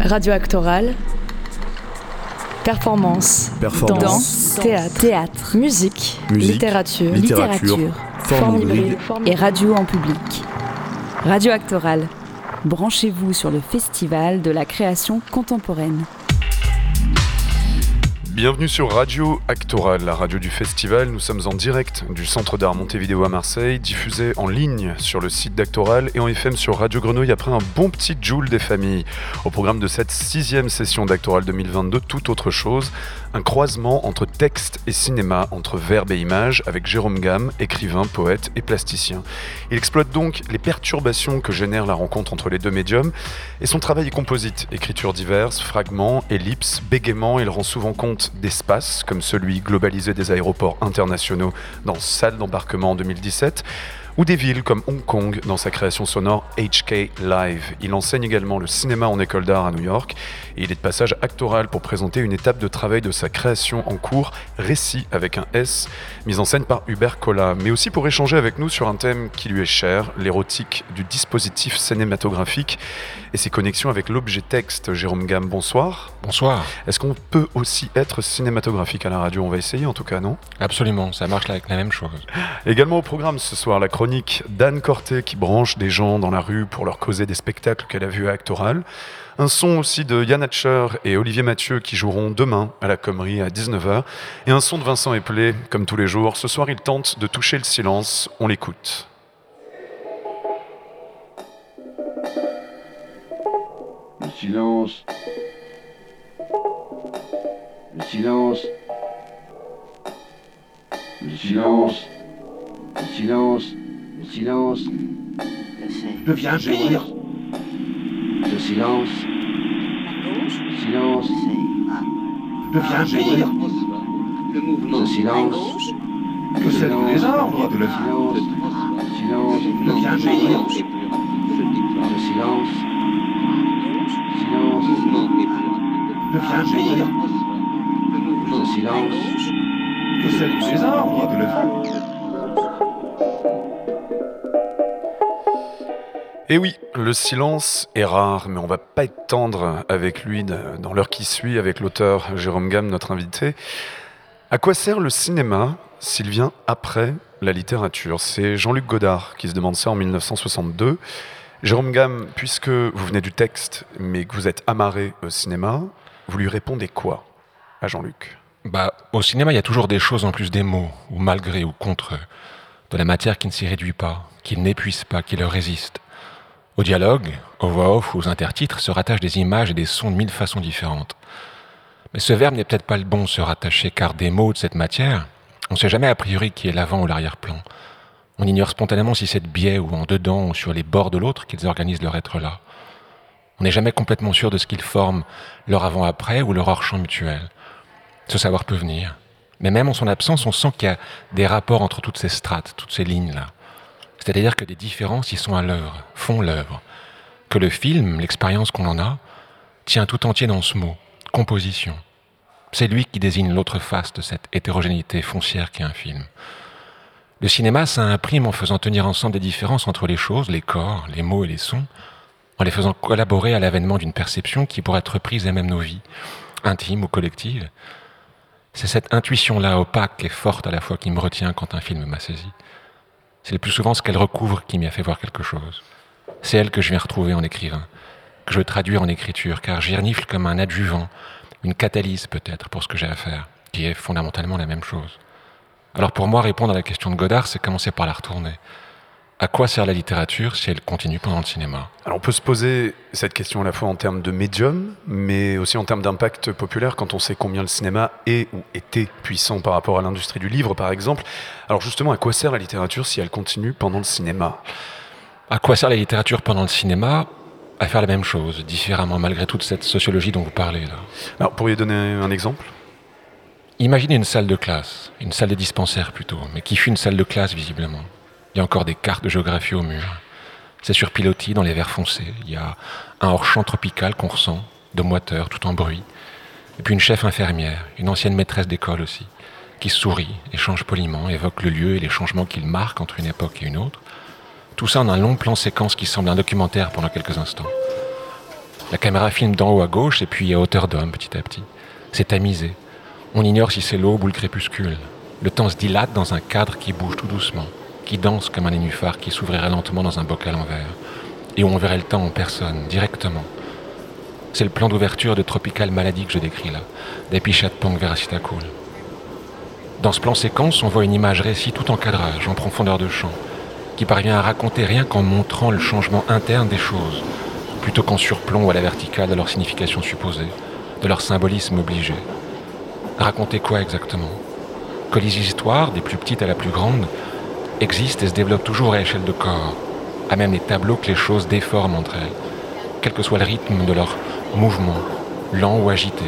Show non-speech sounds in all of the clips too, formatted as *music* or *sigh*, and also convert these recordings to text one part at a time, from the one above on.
Radio Actoral. Performance. Performance. Danse. Théâtre. Théâtre. Musique. Musique. Littérature. Littérature. Forme Forme hybride. hybride. Et radio en public. Radio Actoral. Branchez-vous sur le festival de la création contemporaine. Bienvenue sur Radio Actoral, la radio du festival. Nous sommes en direct du Centre d'art Montevideo à Marseille, diffusé en ligne sur le site d'Actoral et en FM sur Radio Grenouille après un bon petit joule des familles. Au programme de cette sixième session d'Actoral 2022, tout autre chose, un croisement entre texte et cinéma, entre verbe et image, avec Jérôme Gamme, écrivain, poète et plasticien. Il exploite donc les perturbations que génère la rencontre entre les deux médiums et son travail est composite, écriture diverse, fragments, ellipses, bégaiements, il rend souvent compte d'espaces, comme celui globalisé des aéroports internationaux dans Salle d'embarquement en 2017, ou des villes comme Hong Kong dans sa création sonore HK Live. Il enseigne également le cinéma en école d'art à New York et il est de passage actoral pour présenter une étape de travail de sa création en cours, Récit avec un S, mise en scène par Hubert Collat, mais aussi pour échanger avec nous sur un thème qui lui est cher, l'érotique du dispositif cinématographique et ses connexions avec l'objet texte. Jérôme Gamme, bonsoir. Bonsoir. Est-ce qu'on peut aussi être cinématographique à la radio? On va essayer en tout cas, non? Absolument, ça marche avec la même chose. Également au programme ce soir, la chronique d'Anne Corté qui branche des gens dans la rue pour leur causer des spectacles qu'elle a vus à Actoral. Un son aussi de Yann Hatcher et Olivier Mathieu qui joueront demain à la Commerie à 19h. Et un son de Vincent Eplé, comme tous les jours. Ce soir, il tente de toucher le silence. On l'écoute. Le silence. Le silence. Le silence. Le silence. Le silence. Je viens gémir. Le silence. Le silence. Je viens gémir. Le silence. Que c'est les arbres de la silence. Le silence. Je viens gémir. Le silence. Silence. Je viens gémir. Le silence. Que c'est les arbres de la Et oui, le silence est rare, mais on va pas être tendre avec lui dans l'heure qui suit, avec l'auteur Jérôme Gamme, notre invité. À quoi sert le cinéma s'il vient après la littérature? C'est Jean-Luc Godard qui se demande ça en 1962. Jérôme Gamme, puisque vous venez du texte, mais que vous êtes amarré au cinéma, vous lui répondez quoi à Jean-Luc? Bah, au cinéma, il y a toujours des choses en plus des mots, ou malgré ou contre. De la matière qui ne s'y réduit pas, qui n'épuise pas, qui leur résiste. Au dialogue, aux voix off ou aux intertitres se rattachent des images et des sons de mille façons différentes. Mais ce verbe n'est peut-être pas le bon se rattacher, car des mots de cette matière, on ne sait jamais a priori qui est l'avant ou l'arrière-plan. On ignore spontanément si c'est de biais ou en dedans ou sur les bords de l'autre qu'ils organisent leur être là. On n'est jamais complètement sûr de ce qu'ils forment, leur avant-après ou leur hors-champ mutuel. Ce savoir peut venir. Mais même en son absence, on sent qu'il y a des rapports entre toutes ces strates, toutes ces lignes-là. C'est-à-dire que des différences y sont à l'œuvre, font l'œuvre. Que le film, l'expérience qu'on en a, tient tout entier dans ce mot, composition. C'est lui qui désigne l'autre face de cette hétérogénéité foncière qu'est un film. Le cinéma, ça imprime en faisant tenir ensemble des différences entre les choses, les corps, les mots et les sons, en les faisant collaborer à l'avènement d'une perception qui pourrait être prise à même nos vies, intimes ou collectives. C'est cette intuition-là opaque et forte à la fois qui me retient quand un film m'a saisi. C'est le plus souvent ce qu'elle recouvre qui m'y a fait voir quelque chose. C'est elle que je viens retrouver en écrivain, que je veux traduire en écriture, car j'y renifle comme un adjuvant, une catalyse peut-être pour ce que j'ai à faire, qui est fondamentalement la même chose. Alors pour moi, répondre à la question de Godard, c'est commencer par la retourner. À quoi sert la littérature si elle continue pendant le cinéma? Alors on peut se poser cette question à la fois en termes de médium, mais aussi en termes d'impact populaire quand on sait combien le cinéma est ou était puissant par rapport à l'industrie du livre par exemple. Alors justement, à quoi sert la littérature si elle continue pendant le cinéma? À quoi sert la littérature pendant le cinéma? À faire la même chose, différemment, malgré toute cette sociologie dont vous parlez là. Alors pourriez donner un exemple? Imaginez une salle de classe, une salle de dispensaire plutôt, mais qui fut une salle de classe visiblement. Il y a encore des cartes de géographie au mur. C'est sur pilotis dans les verres foncés. Il y a un hors-champ tropical qu'on ressent, de moiteur, tout en bruit. Et puis une chef infirmière, une ancienne maîtresse d'école aussi, qui sourit, échange poliment, évoque le lieu et les changements qu'il marque entre une époque et une autre. Tout ça en un long plan séquence qui semble un documentaire pendant quelques instants. La caméra filme d'en haut à gauche et puis à hauteur d'homme petit à petit. C'est tamisé. On ignore si c'est l'aube ou le crépuscule. Le temps se dilate dans un cadre qui bouge tout doucement, qui danse comme un nénuphar qui s'ouvrirait lentement dans un bocal en verre, et où on verrait le temps en personne, directement. C'est le plan d'ouverture de Tropical Maladie que je décris là, d'Epichat Pong Veracitacul. Dans ce plan séquence, on voit une image récit tout en cadrage, en profondeur de champ, qui parvient à raconter rien qu'en montrant le changement interne des choses, plutôt qu'en surplomb ou à la verticale de leur signification supposée, de leur symbolisme obligé. Raconter quoi exactement? Que les histoires, des plus petites à la plus grande, existent et se développent toujours à échelle de corps, à même les tableaux que les choses déforment entre elles, quel que soit le rythme de leur mouvement, lent ou agité.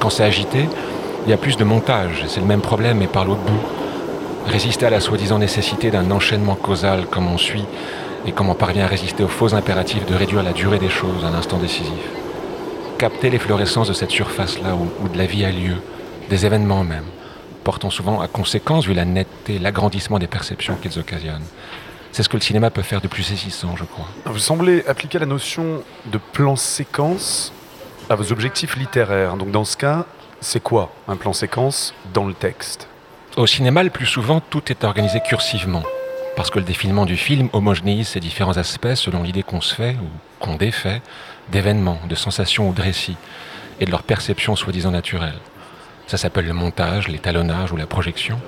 Quand c'est agité, il y a plus de montage, c'est le même problème mais par l'autre bout. Résister à la soi-disant nécessité d'un enchaînement causal comme on suit et comme on parvient à résister aux faux impératifs de réduire la durée des choses à un instant décisif. Capter l'efflorescence de cette surface-là où de la vie a lieu, des événements même, portant souvent à conséquence, vu la netteté, l'agrandissement des perceptions qu'ils occasionnent. C'est ce que le cinéma peut faire de plus saisissant, je crois. Vous semblez appliquer la notion de plan-séquence à vos objectifs littéraires. Donc dans ce cas, c'est quoi un plan-séquence dans le texte? Au cinéma, le plus souvent, tout est organisé cursivement, parce que le défilement du film homogénéise ses différents aspects selon l'idée qu'on se fait ou qu'on défait d'événements, de sensations ou de récits, et de leur perception soi-disant naturelle. Ça s'appelle le montage, l'étalonnage ou la projection.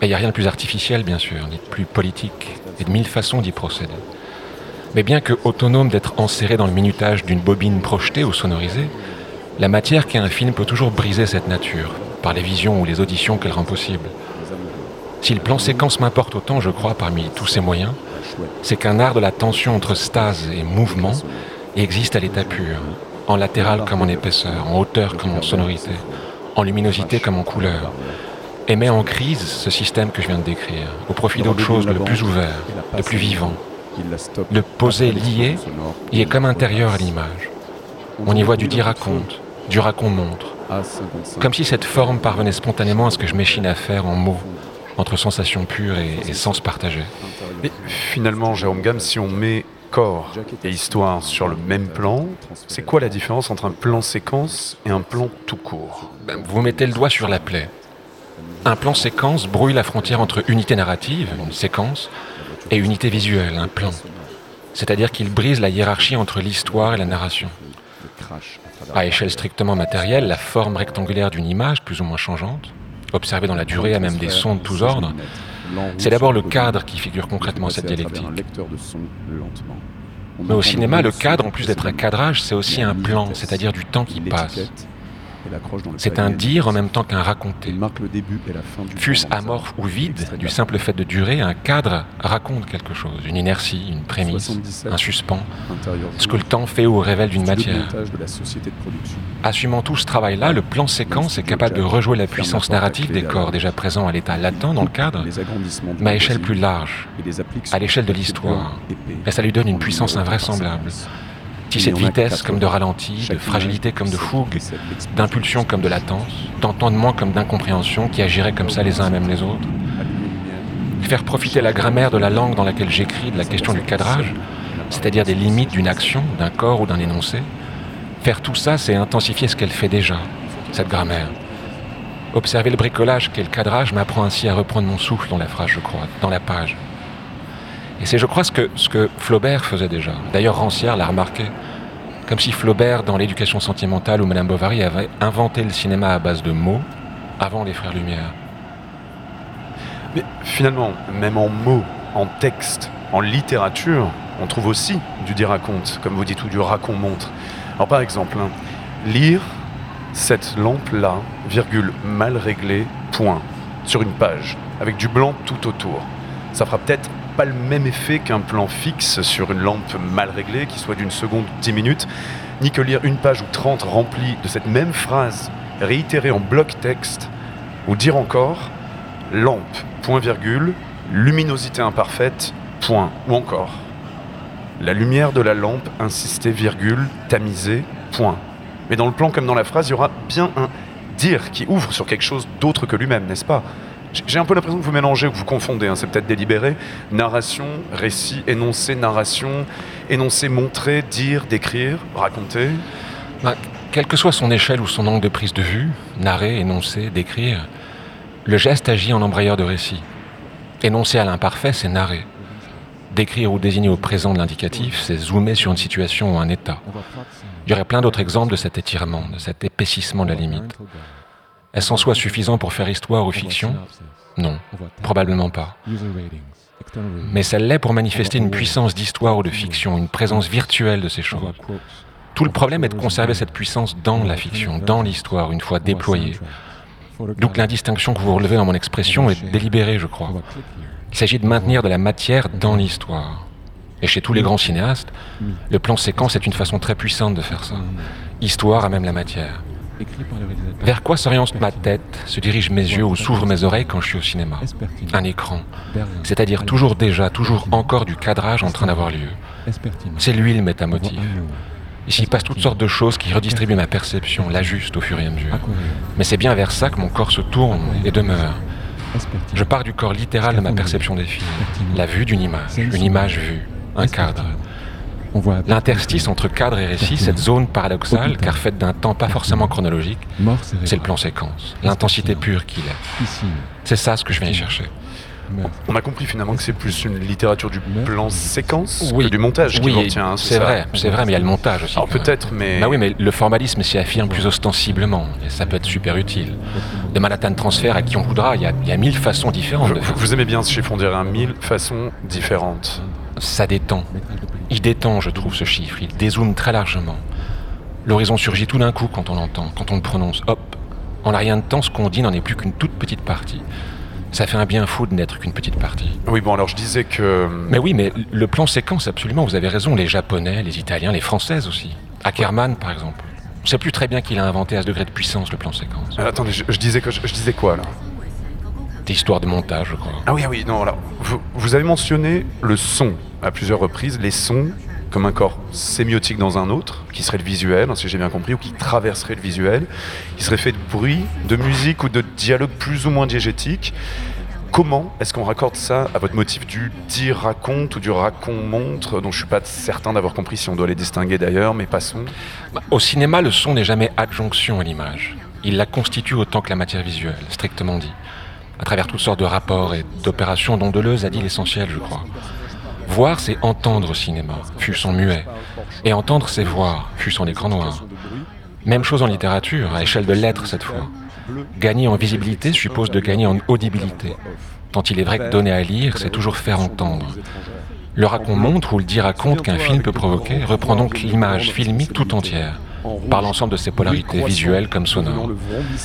Mais il n'y a rien de plus artificiel, bien sûr, ni de plus politique, et de mille façons d'y procéder. Mais bien que autonome d'être enserré dans le minutage d'une bobine projetée ou sonorisée, la matière qu'est un film peut toujours briser cette nature, par les visions ou les auditions qu'elle rend possible. Si le plan séquence m'importe autant, je crois, parmi tous ces moyens, c'est qu'un art de la tension entre stase et mouvement existe à l'état pur, en latéral comme en épaisseur, en hauteur comme en sonorité, en luminosité comme en couleur, et met en crise ce système que je viens de décrire, au profit d'autre chose de plus ouvert, de plus vivant. Le posé lié y est comme intérieur à l'image. On y voit du dit-raconte, du raconte-montre, comme si cette forme parvenait spontanément à ce que je m'échine à faire en mots, entre sensations pures et, et sens partagés. Mais finalement, Jérôme Gamme, si on met corps et histoire sur le même plan, c'est quoi la différence entre un plan séquence et un plan tout court Ben, Vous mettez le doigt sur la plaie. Un plan séquence brouille la frontière entre unité narrative, une séquence, et unité visuelle, un plan. C'est-à-dire qu'il brise la hiérarchie entre l'histoire et la narration. À échelle strictement matérielle, la forme rectangulaire d'une image, plus ou moins changeante, observée dans la durée à même des sons de tous ordres, c'est d'abord le cadre qui figure concrètement cette dialectique. Mais au cinéma, le cadre, en plus d'être un cadrage, c'est aussi un plan, c'est-à-dire du temps qui passe. C'est un dire en même temps qu'un raconter. Fût-ce amorphe ou vide, du simple fait de durer, un cadre raconte quelque chose, une inertie, une prémisse, un suspens, ce que le temps fait ou révèle d'une matière. Assumant tout ce travail-là, le plan séquence est capable de rejouer la puissance narrative des corps déjà présents à l'état latent dans le cadre, mais à échelle plus large, à l'échelle de l'histoire. Et ça lui donne une puissance invraisemblable tissé de vitesse comme de ralenti, de fragilité comme de fougue, d'impulsion comme de latence, d'entendement comme d'incompréhension qui agiraient comme ça les uns même les autres. Faire profiter la grammaire de la langue dans laquelle j'écris de la question du cadrage, c'est-à-dire des limites d'une action, d'un corps ou d'un énoncé. Faire tout ça, c'est intensifier ce qu'elle fait déjà, cette grammaire. Observer le bricolage qu'est le cadrage m'apprend ainsi à reprendre mon souffle dans la phrase, je crois, dans la page. Et c'est, je crois, ce que, Flaubert faisait déjà. D'ailleurs, Rancière l'a remarqué. Comme si Flaubert, dans l'éducation sentimentale ou Madame Bovary, avait inventé le cinéma à base de mots avant les Frères Lumière. Mais finalement, même en mots, en texte, en littérature, on trouve aussi du dit-raconte, comme vous dites, ou du raconte-montre. Alors par exemple, hein, lire cette lampe-là, virgule, mal réglée, point, sur une page, avec du blanc tout autour. Ça fera peut-être pas le même effet qu'un plan fixe sur une lampe mal réglée, qui soit d'une seconde ou dix minutes, ni que lire une page ou trente remplie de cette même phrase réitérée en bloc texte, ou dire encore lampe, point virgule, luminosité imparfaite, point, ou encore. La lumière de la lampe insistée, virgule, tamisée, point. Mais dans le plan comme dans la phrase, il y aura bien un dire qui ouvre sur quelque chose d'autre que lui-même, n'est-ce pas? J'ai- un peu l'impression que vous mélangez, que vous confondez, hein, c'est peut-être délibéré. Narration, récit, énoncé, narration, énoncé, montrer, dire, décrire, raconter. Ben, quelle que soit son échelle ou son angle de prise de vue, narrer, énoncer, décrire, le geste agit en embrayeur de récit. Énoncer à l'imparfait, c'est narrer. Décrire ou désigner au présent de l'indicatif, c'est zoomer sur une situation ou un état. Il y aurait plein d'autres exemples de cet étirement, de cet épaississement de la limite. Est-ce en soi suffisant pour faire histoire ou fiction Non, probablement pas. Mais ça l'est pour manifester une puissance d'histoire ou de fiction, une présence virtuelle de ces choses. Tout le problème est de conserver cette puissance dans la fiction, dans l'histoire, une fois déployée. D'où que l'indistinction que vous relevez dans mon expression est délibérée, je crois. Il s'agit de maintenir de la matière dans l'histoire. Et chez tous les grands cinéastes, le plan séquence est une façon très puissante de faire ça. Histoire à même la matière. Vers quoi s'oriente ma tête, se dirigent mes yeux ou s'ouvrent mes oreilles quand je suis au cinéma Un écran. C'est-à-dire toujours déjà, toujours encore du cadrage en train d'avoir lieu. C'est lui le métamotif. Ici passe toutes sortes de choses qui redistribuent ma perception, l'ajustent au fur et à mesure. Mais c'est bien vers ça que mon corps se tourne et demeure. Je pars du corps littéral de ma perception des films. La vue d'une image, une image vue, un cadre. L'interstice entre cadre et récit, cette zone paradoxale, car faite d'un temps pas forcément chronologique, c'est le plan séquence, l'intensité pure qu'il est. C'est ça ce que je viens y chercher. On a compris finalement que c'est plus une littérature du plan séquence Oui. que du montage qui Oui, hein, c'est vrai, c'est vrai, mais il y a le montage aussi. Alors peut-être, mais. Bah oui, mais le formalisme s'y affirme plus ostensiblement, et ça peut être super utile. De Manhattan Transfer à qui on voudra, il y a, y a mille façons différentes Vous, de faire. vous aimez bien ce chiffre, on dirait un mille façons différentes. Ça détend. Il détend, je trouve, ce chiffre. Il dézoome très largement. L'horizon surgit tout d'un coup quand on l'entend, quand on le prononce. Hop En rien de temps, ce qu'on dit n'en est plus qu'une toute petite partie. Ça fait un bien fou de n'être qu'une petite partie. Oui, bon, alors je disais que. Mais oui, mais le plan séquence, absolument, vous avez raison. Les Japonais, les Italiens, les Françaises aussi. Ackerman, par exemple. On sait plus très bien qu'il a inventé à ce degré de puissance le plan séquence. Euh, attendez, je, je disais que je, je disais quoi là Des histoires de montage, je crois. Ah oui, ah oui, non, alors, vous, vous avez mentionné le son à plusieurs reprises, les sons comme un corps sémiotique dans un autre, qui serait le visuel, hein, si j'ai bien compris, ou qui traverserait le visuel, qui serait fait de bruit, de musique ou de dialogue plus ou moins diégétique. Comment est-ce qu'on raccorde ça à votre motif du dire-raconte ou du racon-montre, dont je suis pas certain d'avoir compris si on doit les distinguer d'ailleurs, mais passons. Bah, Au cinéma, le son n'est jamais adjonction à l'image. Il la constitue autant que la matière visuelle, strictement dit. À travers toutes sortes de rapports et d'opérations dont Deleuze a dit l'essentiel, je crois. Voir, c'est entendre au cinéma, fût-ce en muet. Et entendre, c'est voir, fût-ce en écran noir. Même chose en littérature, à échelle de lettres cette fois. Gagner en visibilité suppose de gagner en audibilité. Tant il est vrai que donner à lire, c'est toujours faire entendre. Le racon montre ou le dit raconte qu'un film peut provoquer reprend donc l'image filmique tout entière, par l'ensemble de ses polarités visuelles comme sonores.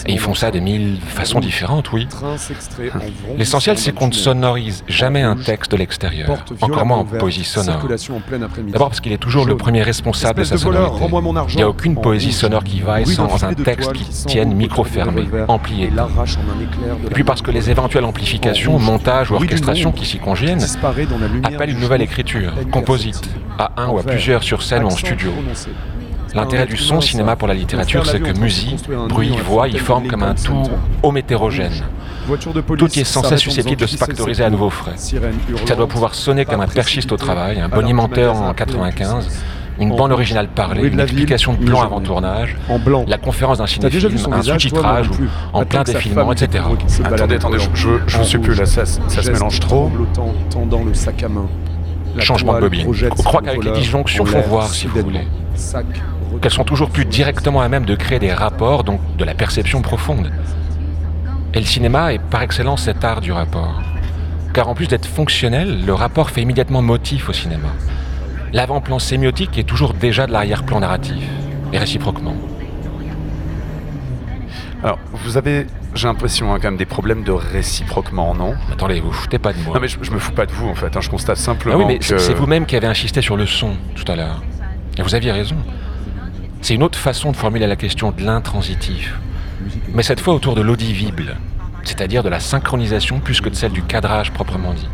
Et ils font ça de mille façons différentes, oui. L'essentiel, c'est qu'on ne sonorise jamais un texte de l'extérieur, encore moins en poésie sonore. D'abord parce qu'il est toujours le premier responsable de sa sonorité. Il n'y a aucune poésie sonore qui vaille sans un texte qui tienne micro fermé, ampli et Et puis parce que les éventuelles amplifications, montages ou orchestrations qui s'y conviennent appellent une nouvelle écriture, composite, à un ou à plusieurs sur scène ou en studio. L'intérêt du son cinéma pour la littérature, c'est que musique, bruit, voix y forment comme un tout hométérogène. Tout y est sans cesse susceptible de se factoriser à nouveau frais. Ça doit pouvoir sonner comme un perchiste au travail, un bonimenteur en 95, une bande originale parlée, une explication de plan avant tournage, En blanc. la conférence d'un son un sous-titrage en plein défilement, etc. Attendez, en attendez, je, ne sais plus là, ça, ça se mélange trop. tremblotant, tendant le sac à main. La Changement de bobine. Je crois qu'avec les disjonctions, l'air, voir, si vous voulez. Sac qu'elles sont toujours plus directement à même de créer des rapports, donc de la perception profonde. Et le cinéma est par excellence cet art du rapport. Car en plus d'être fonctionnel, le rapport fait immédiatement motif au cinéma. L'avant-plan sémiotique est toujours déjà de l'arrière-plan narratif, et réciproquement. Alors, vous avez, j'ai l'impression, hein, quand même des problèmes de réciproquement, non? Attendez, vous foutez pas de moi. Non, mais je, je me fous pas de vous en fait, hein, je constate Ah simplement oui, mais que. c'est vous-même qui avez insisté sur le son tout à l'heure. Et vous aviez raison. C'est une autre façon de formuler la question de l'intransitif. Mais cette fois autour de l'audivible, c'est-à-dire de la synchronisation plus que de celle du cadrage proprement dit.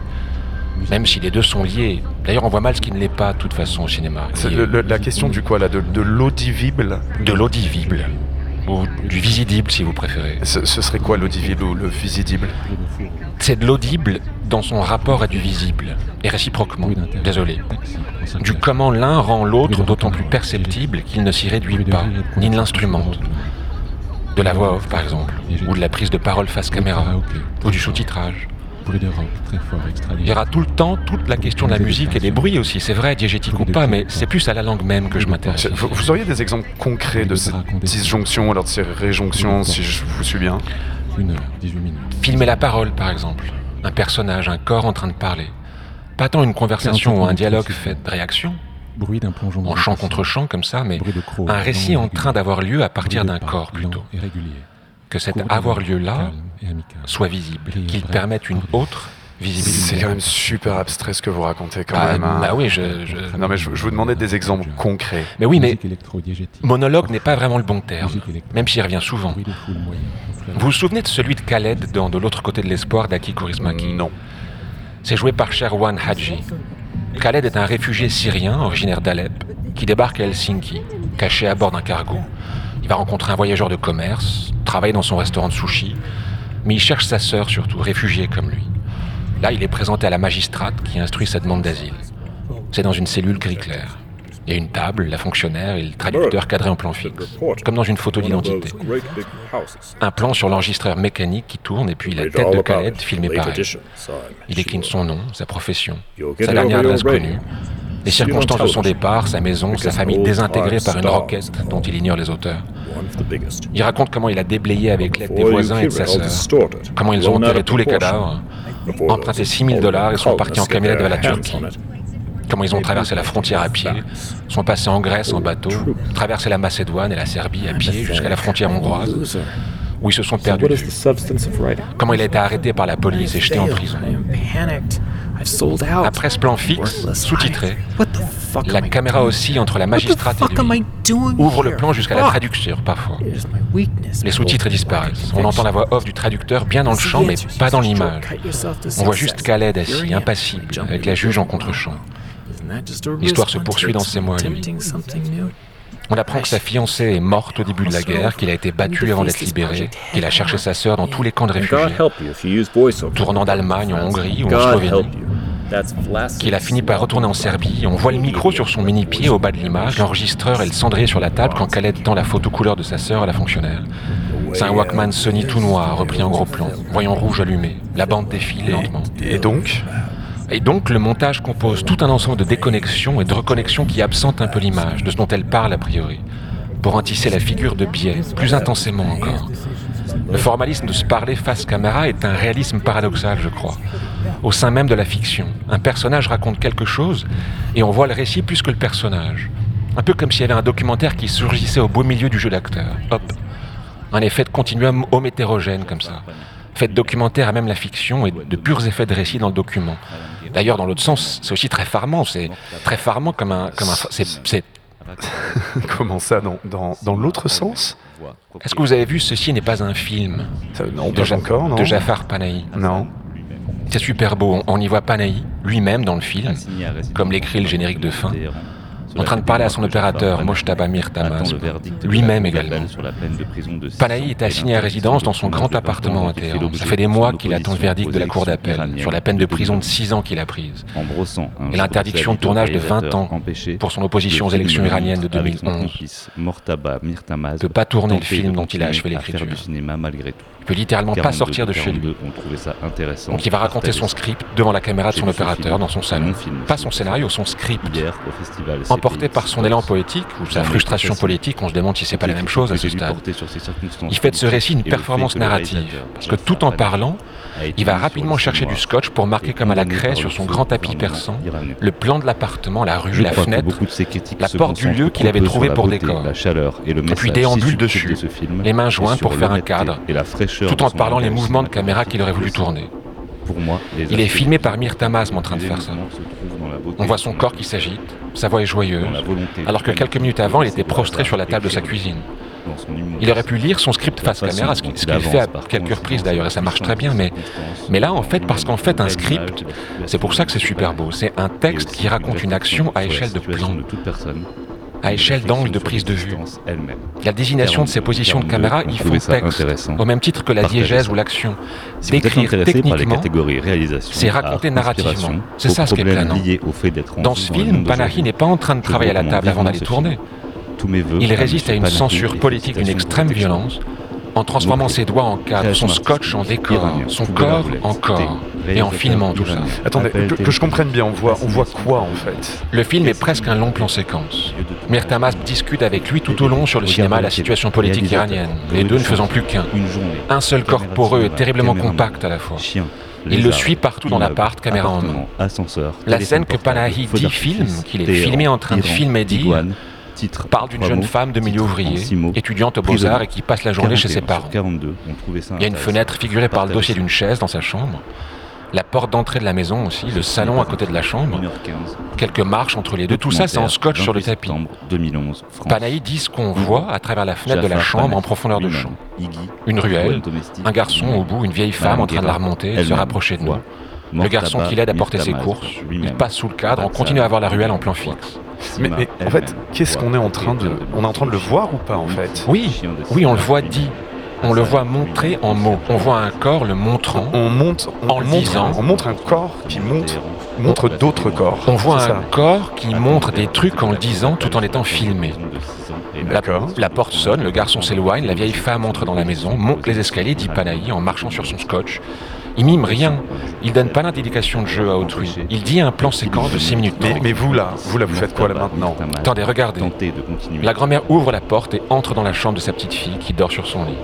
Même si les deux sont liés. D'ailleurs, on voit mal ce qui ne l'est pas, de toute façon, au cinéma. Le- le- la question du quoi là De, de l'audivible? De l'audivible. Ou du visible si vous préférez. Ce, ce serait quoi l'audible ou le visible C'est de l'audible dans son rapport à du visible, et réciproquement, désolé. Du comment l'un rend l'autre d'autant plus perceptible qu'il ne s'y réduit pas, ni ne l'instrumente. De la voix off, par exemple, ou de la prise de parole face caméra, ou du sous-titrage. Il y aura tout le temps toute la question de la musique et des bruits aussi, c'est vrai, diégétique ou pas, mais c'est plus à la langue même que je m'intéresse. vous, vous auriez des exemples concrets de cette disjonction, alors de ces réjonctions, si je vous suis bien Filmer la parole, par exemple. Un personnage, un corps en train de parler. Pas tant une conversation ou un dialogue fait de réaction, Bruit d'un plongeon en chant contre chant comme ça, mais un récit en train d'avoir lieu à partir d'un corps plutôt. Que cet avoir lieu-là soit visible, qu'il permette une autre visibilité. C'est quand même super abstrait ce que vous racontez quand Ah, même. hein. bah oui, je, je- Non mais je, je vous demandais des exemples concrets. Mais oui, mais monologue n'est pas vraiment le bon terme, même s'il revient souvent. Vous vous souvenez de celui de Khaled dans De l'autre côté de l'espoir d'Aki Kaurismäki Non. C'est joué par Sherwan Hadji. Khaled est un réfugié syrien originaire d'Alep qui débarque à Helsinki, caché à bord d'un cargo. Il va rencontrer un voyageur de commerce, travaille dans son restaurant de sushi, mais il cherche sa sœur surtout, réfugiée comme lui. Là, il est présenté à la magistrate qui instruit sa demande d'asile. C'est dans une cellule gris clair. Il y a une table, la fonctionnaire et le traducteur cadré en plan fixe, comme dans une photo d'identité. Un plan sur l'enregistreur mécanique qui tourne et puis la tête de Khaled filmée pareil. Il décline son nom, sa profession, sa dernière adresse connue, les circonstances de son départ, sa maison, sa famille désintégrée par une roquette dont il ignore les auteurs. Il raconte comment il a déblayé avec l'aide des voisins et de sa sœur, comment ils ont enterré tous les cadavres, emprunté 6000 dollars et sont partis en camionnette vers la Turquie. Comment ils ont traversé la frontière à pied, sont passés en Grèce en bateau, traversé la Macédoine et la Serbie à pied jusqu'à la frontière hongroise, où ils se sont perdus. Comment il a été arrêté par la police et jeté en prison. Après ce plan fixe, sous-titré, la caméra oscille entre la magistrate et lui, ouvre le plan jusqu'à la traduction parfois. Les sous-titres disparaissent. On entend la voix off du traducteur bien dans le champ, mais pas dans l'image. On voit juste Khaled assis, impassible, avec la juge en contre-champ. L'histoire se poursuit dans ses mots. On apprend que sa fiancée est morte au début de la guerre, qu'il a été battu avant d'être libéré, qu'il a cherché sa sœur dans tous les camps de réfugiés, tournant d'Allemagne en Hongrie ou en Slovénie, qu'il a fini par retourner en Serbie. On voit le micro sur son mini-pied au bas de l'image, l'enregistreur et le cendrier sur la table quand Khaled tend la photo couleur de sa sœur à la fonctionnaire. C'est un Walkman Sony tout noir, repris en gros plan, voyant rouge allumé. La bande défile lentement. Et donc? Et donc, le montage compose tout un ensemble de déconnexions et de reconnexions qui absentent un peu l'image, de ce dont elle parle a priori, pour en tisser la figure de biais, plus intensément encore. Le formalisme de se parler face caméra est un réalisme paradoxal, je crois. Au sein même de la fiction, un personnage raconte quelque chose et on voit le récit plus que le personnage. Un peu comme s'il y avait un documentaire qui surgissait au beau milieu du jeu d'acteur. Hop. Un effet de continuum homme hétérogène comme ça. Fait de documentaire à même la fiction et de purs effets de récit dans le document. D'ailleurs, dans l'autre sens, c'est aussi très farmant. C'est très farmant comme un. Comme un c'est, *laughs* Comment ça dans, dans, dans l'autre sens Est-ce que vous avez vu Ceci n'est pas un film Ça, Non, de, pas Ja- encore, non de Jafar Panahi Non. C'est super beau. On, on y voit Panahi lui-même dans le film, comme l'écrit le générique de fin, en train de parler à son opérateur, Mojtaba Mir Tamaz, lui-même également. Panahi est assigné à résidence dans son grand appartement à Téhéran. Ça fait des mois qu'il attend le verdict de la cour d'appel sur la peine de prison de 6 ans qu'il a prise et l'interdiction de tournage de 20 ans pour son opposition aux élections iraniennes de 2011. ne De pas tourner le film dont il a achevé l'écriture. Il peut littéralement pas 42, sortir de chez lui. 42 ont trouvé ça intéressant. Donc il va raconter son script devant la caméra de son opérateur dans son salon. film. Pas son scénario, son script. hier au festival. Emporté par son élan poétique ou sa frustration politique, on se demande si c'est pas la même chose à ce stade. Il fait de ce récit une performance narrative, parce que tout en parlant, il va rapidement chercher du scotch pour marquer comme à la craie sur son grand tapis persan le plan de l'appartement, la rue, la fenêtre, la porte du lieu qu'il avait trouvé pour décor. La chaleur et le puis déambule dessus, les mains jointes pour faire un cadre, tout en parlant les mouvements de caméra qu'il aurait voulu tourner. Pour moi, Il est filmé par Tamas en train de faire ça. On voit son corps qui s'agite, sa voix est joyeuse, alors que quelques minutes avant, il était prostré sur la table de sa cuisine. Dans son humour. Il aurait pu lire son script face caméra, ce il qu'il fait à quelques reprises d'ailleurs, et ça marche très bien, mais, là, en fait, parce qu'en fait, un script, c'est pour ça que c'est super beau, c'est un texte qui raconte une action à échelle de plan, de toute personne, à échelle d'angle de prise de vue. La désignation de ces positions de caméra, ils font texte, au même titre que la diégèse ou l'action. Décrire intéressé par les techniquement, c'est raconter narrativement. C'est ça ce qui est planant. Dans ce film, Panahi n'est pas en train de travailler à la table avant d'aller tourner. Tous mes Il résiste à une censure politique d'une extrême violence en transformant ses doigts en cadre, son scotch en décor, son corps en corps, et en filmant tout ça. Attendez, que, que je comprenne bien, on voit, on voit quoi en fait Le film est presque un long plan séquence. Myrtamas discute avec lui tout au long sur le cinéma et la situation politique iranienne, les deux ne faisant plus qu'un. Un seul corps poreux et terriblement compact à la fois. Il le suit partout dans l'appart, caméra en main. La scène que Panahi dit film, qu'il est filmé en train de filmer Digoine, titre, parle d'une jeune mots, femme de milieu ouvrier, mots, étudiante aux beaux-arts et qui passe la journée chez ses 41 sur parents. 42, on trouvait ça Il y a une fenêtre figurée par le dossier d'une chaise dans sa chambre, la porte d'entrée de la maison aussi, le salon à côté de la chambre, 1h15. quelques marches entre les deux, tout ça c'est en scotch sur le 28 tapis. septembre 2011, France. Panahi dit ce qu'on voit à travers la fenêtre de la chambre en profondeur de champ. Une ruelle, un garçon au bout, une vieille femme en train de la remonter, se elle-même, rapprocher de nous. Le garçon qui l'aide à porter ses courses, il passe sous le cadre, on continue à voir la ruelle en plan fixe. Mais, en fait, qu'est-ce qu'on est en train de, on est en train de le voir ou pas en fait Oui, oui, on le voit dit, on le voit montré en mots. On voit un corps le montrant. On monte, on, En le montre, disant. on montre un corps qui montre, montre d'autres corps. On voit un corps qui montre des trucs en le disant tout en étant filmé. La porte sonne, le garçon s'éloigne, la vieille femme entre dans la maison, monte les escaliers, dit Panahi en marchant sur son scotch. Il mime rien, il donne pas d'indication de jeu à autrui. Il dit un plan séquence de 6 minutes. Mais, vous là, vous là, vous faites quoi là maintenant Attendez, regardez. La grand-mère ouvre la porte et entre dans la chambre de sa petite fille qui dort sur son lit.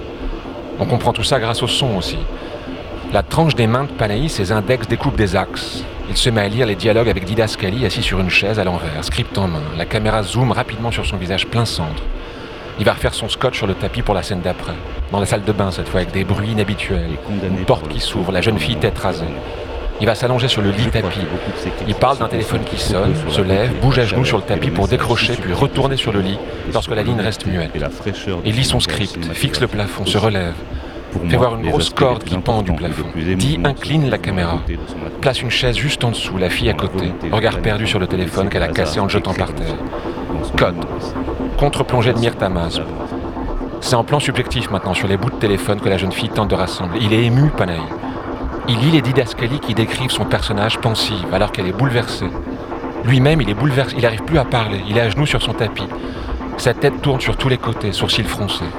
On comprend tout ça grâce au son aussi. La tranche des mains de Panahi, ses index découpent des axes. Il se met à lire les dialogues avec Didascali assis sur une chaise à l'envers, script en main. La caméra zoome rapidement sur son visage plein centre. Il va refaire son scotch sur le tapis pour la scène d'après. Dans la salle de bain cette fois, avec des bruits inhabituels. Une porte qui s'ouvre, la jeune fille tête rasée. Il va s'allonger sur le lit tapis. Il parle d'un téléphone qui sonne, se lève, bouge à genoux sur le tapis pour décrocher, puis retourner sur le lit lorsque la ligne reste muette. Il lit son script, fixe le plafond, se relève, fait voir une grosse corde qui pend du plafond. Dit incline la caméra. place une chaise juste en dessous, la fille à côté, regard perdu sur le téléphone qu'elle a cassé en le jetant par terre. Code. Contre-plongée de Myrtamas. C'est en plan subjectif maintenant sur les bouts de téléphone que la jeune fille tente de rassembler. Il est ému, Panahi. Il lit les didascalies qui décrivent son personnage pensive alors qu'elle est bouleversée. Lui-même, il est bouleversé, il n'arrive plus à parler, il est à genoux sur son tapis. Sa tête tourne sur tous les côtés, sourcils froncés.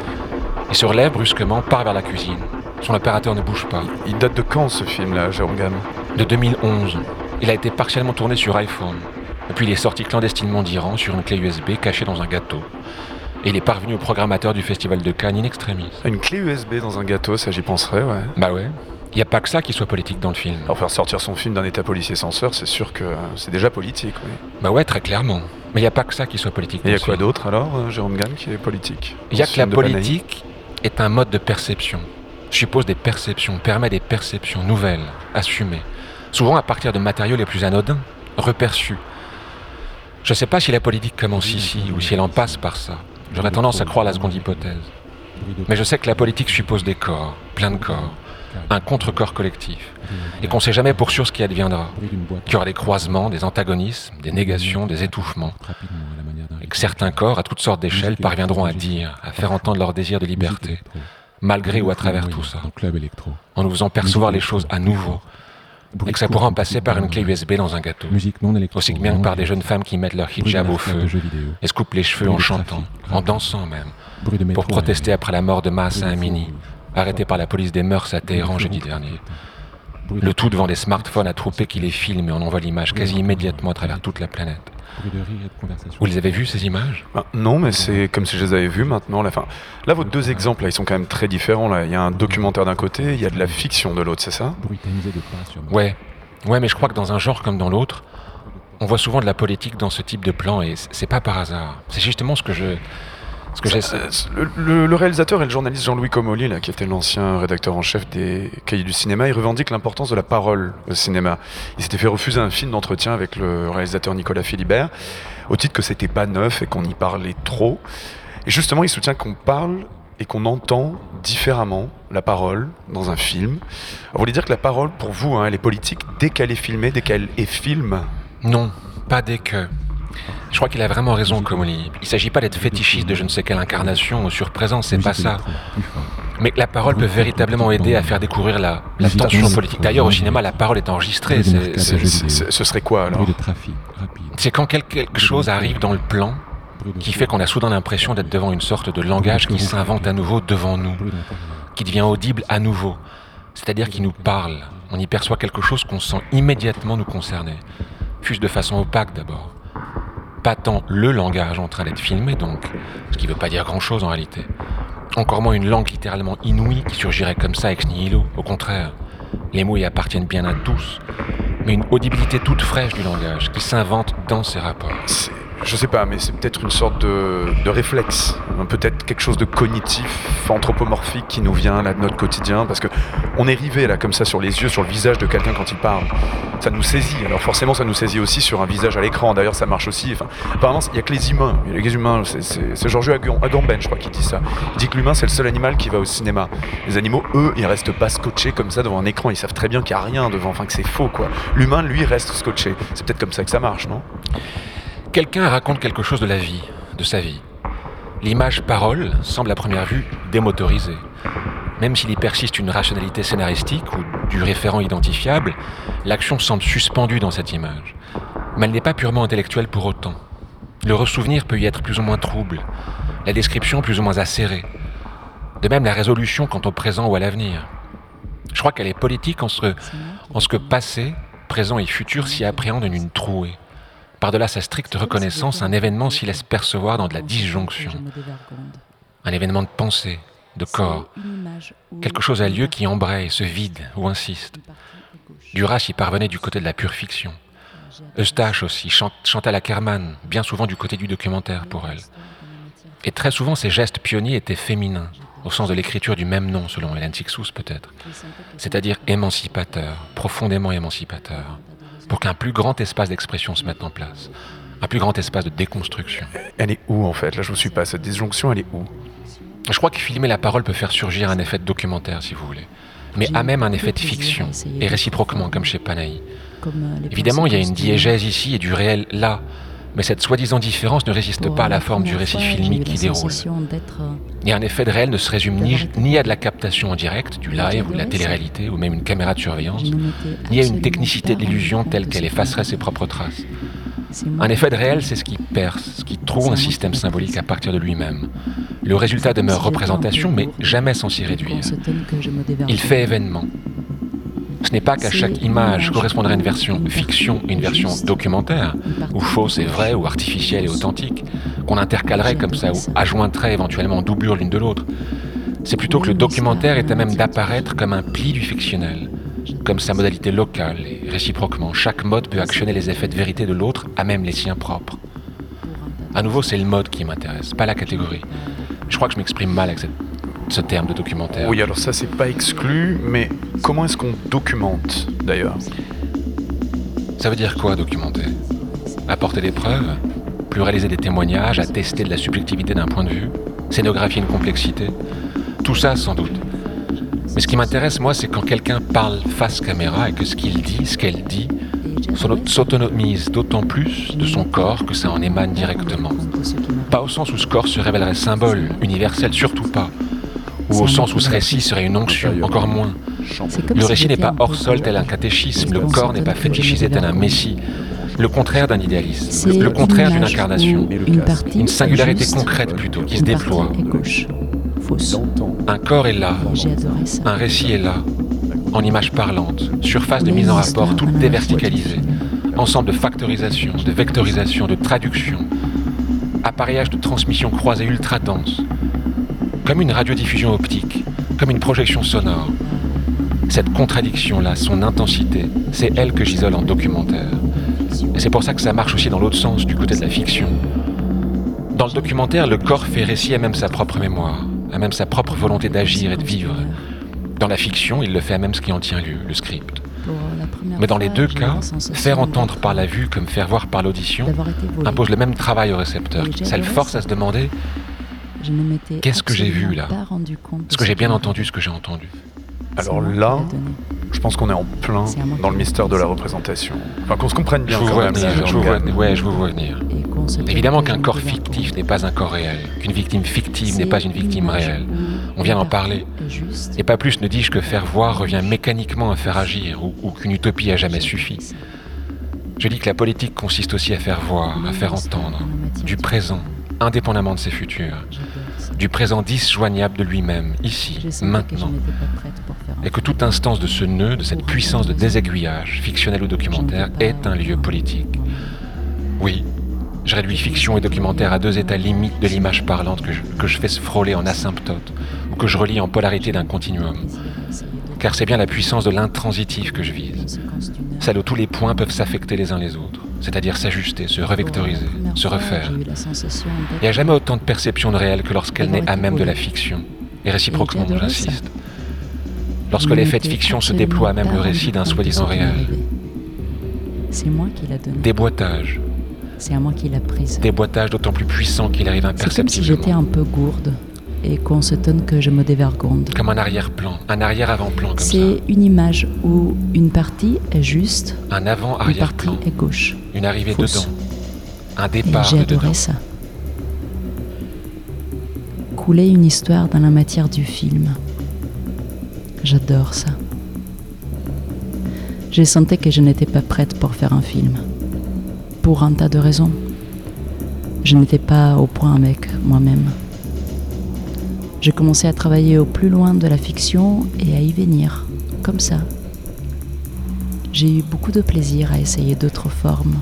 Il se relève brusquement, part vers la cuisine. Son opérateur ne bouge pas. Il date de quand ce film là, Jérôme Gamme De 2011. Il a été partiellement tourné sur iPhone. Et puis il est sorti clandestinement d'Iran sur une clé USB cachée dans un gâteau. Et il est parvenu au programmateur du festival de Cannes in extremis. Une clé USB dans un gâteau, ça j'y penserais, ouais. Bah ouais. Il n'y a pas que ça qui soit politique dans le film. Alors faire sortir son film d'un état policier censeur, c'est sûr que c'est déjà politique, oui. Bah ouais, très clairement. Mais il n'y a pas que ça qui soit politique. Il y a quoi d'autre alors, euh, Jérôme Gamme, qui est politique Il y a que la politique est un mode de perception. Suppose des perceptions, permet des perceptions nouvelles, assumées. Souvent à partir de matériaux les plus anodins, reperçus. Je ne sais pas si la politique commence ici ou si elle en passe par ça. J'aurais tendance à croire la seconde hypothèse. Mais je sais que la politique suppose des corps, plein de corps, un contre-corps collectif, et qu'on ne sait jamais pour sûr ce qui adviendra. Qu'il y aura des croisements, des antagonismes, des négations, des étouffements, et que certains corps, à toutes sortes d'échelles, parviendront à dire, à faire entendre leur désir de liberté, malgré ou à travers tout ça, en nous faisant percevoir les choses à nouveau, et que ça pourra en passer par une clé USB dans un gâteau, aussi bien que par des jeunes femmes qui mettent leur hijab au feu et se coupent les cheveux en chantant, en dansant même, pour protester après la mort de Mahsa Amini, arrêté par la police des mœurs à Téhéran jeudi dernier. Le tout devant des smartphones attroupés qui les filment et en envoient l'image quasi immédiatement à travers toute la planète. Vous les avez vus ces images? Ben, non, mais c'est comme si je les avais vus maintenant. Là, Enfin, là, vos deux exemples, là, ils sont quand même très différents. Là. Il y a un documentaire d'un côté, il y a de la fiction de l'autre, c'est ça? Ouais, ouais, mais je crois que dans un genre comme dans l'autre, on voit souvent de la politique dans ce type de plan et c'est pas par hasard. C'est justement ce que je, que. Euh, le, le- le réalisateur et le journaliste Jean-Louis Comolli, là, qui était l'ancien rédacteur en chef des Cahiers du cinéma, il revendique l'importance de la parole au cinéma. Il s'était fait refuser un film d'entretien avec le réalisateur Nicolas Philibert, au titre que c'était pas neuf et qu'on y parlait trop. Et justement, il soutient qu'on parle et qu'on entend différemment la parole dans un film. Vous voulez dire que la parole, pour vous, hein, elle est politique dès qu'elle est filmée, dès qu'elle est film? Non, pas dès que. Je crois qu'il a vraiment raison, Comoli. Il ne s'agit pas d'être fétichiste de je ne sais quelle incarnation ou surprésence, c'est pas ça. Mais la parole peut véritablement aider à faire découvrir la, la tension politique. D'ailleurs, au cinéma, la parole est enregistrée. Ce serait quoi alors. C'est quand quel- quelque chose arrive dans le plan qui fait qu'on a soudain l'impression d'être devant une sorte de langage qui s'invente à nouveau devant nous, qui devient audible à nouveau. C'est-à-dire qui nous parle. On y perçoit quelque chose qu'on sent immédiatement nous concerner. Fût-ce de façon opaque d'abord. Pas tant le langage en train d'être filmé donc, ce qui ne veut pas dire grand-chose en réalité. Encore moins une langue littéralement inouïe qui surgirait comme ça ex nihilo. Au contraire, les mots y appartiennent bien à tous, mais une audibilité toute fraîche du langage qui s'invente dans ces rapports. Je sais pas, mais c'est peut-être une sorte de, de réflexe, peut-être quelque chose de cognitif, anthropomorphique qui nous vient là de notre quotidien, parce que on est rivé là comme ça sur les yeux, sur le visage de quelqu'un quand il parle. Ça nous saisit. Alors forcément, ça nous saisit aussi sur un visage à l'écran. D'ailleurs, ça marche aussi. Enfin, apparemment, il y a que les humains. Les humains. C'est- Georges Agamben, je crois, qui dit ça. Il dit que l'humain, c'est le seul animal qui va au cinéma. Les animaux, eux, ils restent pas scotchés comme ça devant un écran. Ils savent très bien qu'il n'y a rien devant, enfin que c'est faux, quoi. L'humain, lui, reste scotché. C'est peut-être comme ça que ça marche, non? Quelqu'un raconte quelque chose de la vie, de sa vie. L'image parole semble à première vue démotorisée. Même s'il y persiste une rationalité scénaristique ou du référent identifiable, l'action semble suspendue dans cette image. Mais elle n'est pas purement intellectuelle pour autant. Le ressouvenir peut y être plus ou moins trouble, la description plus ou moins acérée. De même la résolution quant au présent ou à l'avenir. Je crois qu'elle est politique en ce, en ce que passé, présent et futur s'y appréhendent en une trouée. Par-delà sa stricte reconnaissance, un événement s'y laisse percevoir dans de la disjonction. Un événement de pensée, de corps. Quelque chose a lieu qui embraye, se vide ou insiste. Duras y parvenait du côté de la pure fiction. Eustache aussi, Chantal Ackerman, bien souvent du côté du documentaire pour elle. Et très souvent, ces gestes pionniers étaient féminins, au sens de l'écriture du même nom, selon Hélène Sixous peut-être. C'est-à-dire émancipateur, profondément émancipateur, pour qu'un plus grand espace d'expression se mette en place, un plus grand espace de déconstruction. Elle est où en fait? Là, je ne suis pas. Cette disjonction, elle est où? Je crois que filmer la parole peut faire surgir un effet de documentaire, si vous voulez, mais a même un effet de fiction, et réciproquement, comme chez Panahi. Évidemment, il y a une diégèse ici et du réel là, mais cette soi-disant différence ne résiste pas à la forme du récit filmique qui déroule. Et un effet de réel ne se résume ni, ni à de la captation en direct, du live ou de la télé-réalité, ou même une caméra de surveillance, ni à une technicité de l'illusion telle qu'elle effacerait ses propres traces. Un effet de réel, c'est ce qui perce, ce qui trouve un système symbolique à partir de lui-même. Le résultat demeure représentation, mais jamais sans s'y réduire. Il fait événement. Ce n'est pas qu'à chaque image correspondrait une version fiction et une version documentaire, ou fausse et vraie, ou artificielle et authentique, qu'on intercalerait comme ça, ou adjointerait éventuellement en doublure l'une de l'autre. C'est plutôt que le documentaire est à même d'apparaître comme un pli du fictionnel, comme sa modalité locale, et réciproquement, chaque mode peut actionner les effets de vérité de l'autre, à même les siens propres. À nouveau, c'est le mode qui m'intéresse, pas la catégorie. Je crois que je m'exprime mal avec cette- ce terme de documentaire. Oui, alors ça, c'est pas exclu, mais comment est-ce qu'on documente d'ailleurs Ça veut dire quoi documenter? Apporter des preuves? Pluraliser des témoignages? Attester de la subjectivité d'un point de vue? Scénographier une complexité? Tout ça sans doute. Mais ce qui m'intéresse, moi, c'est quand quelqu'un parle face caméra et que ce qu'il dit, ce qu'elle dit, s'auto- s'autonomise d'autant plus de son corps que ça en émane directement. Pas au sens où ce corps se révélerait symbole, universel, surtout pas. Ou au sens où ce récit serait une onction, encore moins. Le récit n'est pas hors sol tel un catéchisme, le corps n'est pas fétichisé tel un messie. Le contraire d'un idéalisme, le contraire d'une incarnation. Une singularité concrète plutôt, qui se déploie. Un corps est là, un récit est là, en image parlante, surface de mise en rapport toute déverticalisée, ensemble de factorisation, de vectorisation, de traduction, appareillage de transmission croisée ultra dense, comme une radiodiffusion optique, comme une projection sonore. Cette contradiction-là, son intensité, c'est elle que j'isole en documentaire. Et c'est pour ça que ça marche aussi dans l'autre sens, du côté de la fiction. Dans le documentaire, le corps fait récit à même sa propre mémoire, à même sa propre volonté d'agir et de vivre. Dans la fiction, il le fait à même ce qui en tient lieu, le script. Mais dans les deux cas, faire entendre par la vue comme faire voir par l'audition impose le même travail au récepteur. Ça le force à se demander Qu'est-ce que j'ai vu là Est-ce que j'ai bien entendu ce que j'ai entendu Alors là, Je pense qu'on est en plein dans le mystère de la représentation. Enfin, qu'on se comprenne Je bien vous vois venir, je vous vois, Gann. ouais, je vous vois venir. Évidemment qu'un corps fictif n'est pas un corps réel, qu'une victime fictive n'est pas une victime réelle. On vient d'en parler. Et pas plus ne dis-je que faire voir revient mécaniquement à faire agir ou, ou qu'une utopie a jamais suffi. Je dis que la politique consiste aussi à faire voir, à faire entendre, du présent, indépendamment de ses futurs, du présent disjoignable de lui-même, ici, maintenant, et que toute instance de ce nœud, de cette puissance de désaiguillage, fictionnel ou documentaire, est un lieu politique. Oui, je réduis fiction et documentaire à deux états limites de l'image parlante que je, que je fais se frôler en asymptote, ou que je relie en polarité d'un continuum. Car c'est bien la puissance de l'intransitif que je vise, celle où tous les points peuvent s'affecter les uns les autres, c'est-à-dire s'ajuster, se revectoriser, se refaire. Il n'y a jamais autant de perception de réel que lorsqu'elle n'est à même de la fiction, et réciproquement, j'insiste. Lorsque l'effet de fiction se déploie à même le récit d'un soi-disant réel. C'est moi qui l'a donné. Déboîtage, C'est à moi qui l'a prise. déboîtage d'autant plus puissant qu'il arrive C'est comme si j'étais imperceptiblement. un peu gourde et qu'on s'étonne que je me dévergonde. Comme un arrière-plan, un arrière-avant-plan comme. C'est une image où une partie est juste, Un une partie avant-arrière-plan, est gauche. une arrivée fausse. dedans, un départ j'ai adoré dedans. ça. Couler une histoire dans la matière du film. J'adore ça. J'ai senti que je n'étais pas prête pour faire un film. Pour un tas de raisons. Je n'étais pas au point avec moi-même. J'ai commencé à travailler au plus loin de la fiction et à y venir, comme ça. J'ai eu beaucoup de plaisir à essayer d'autres formes,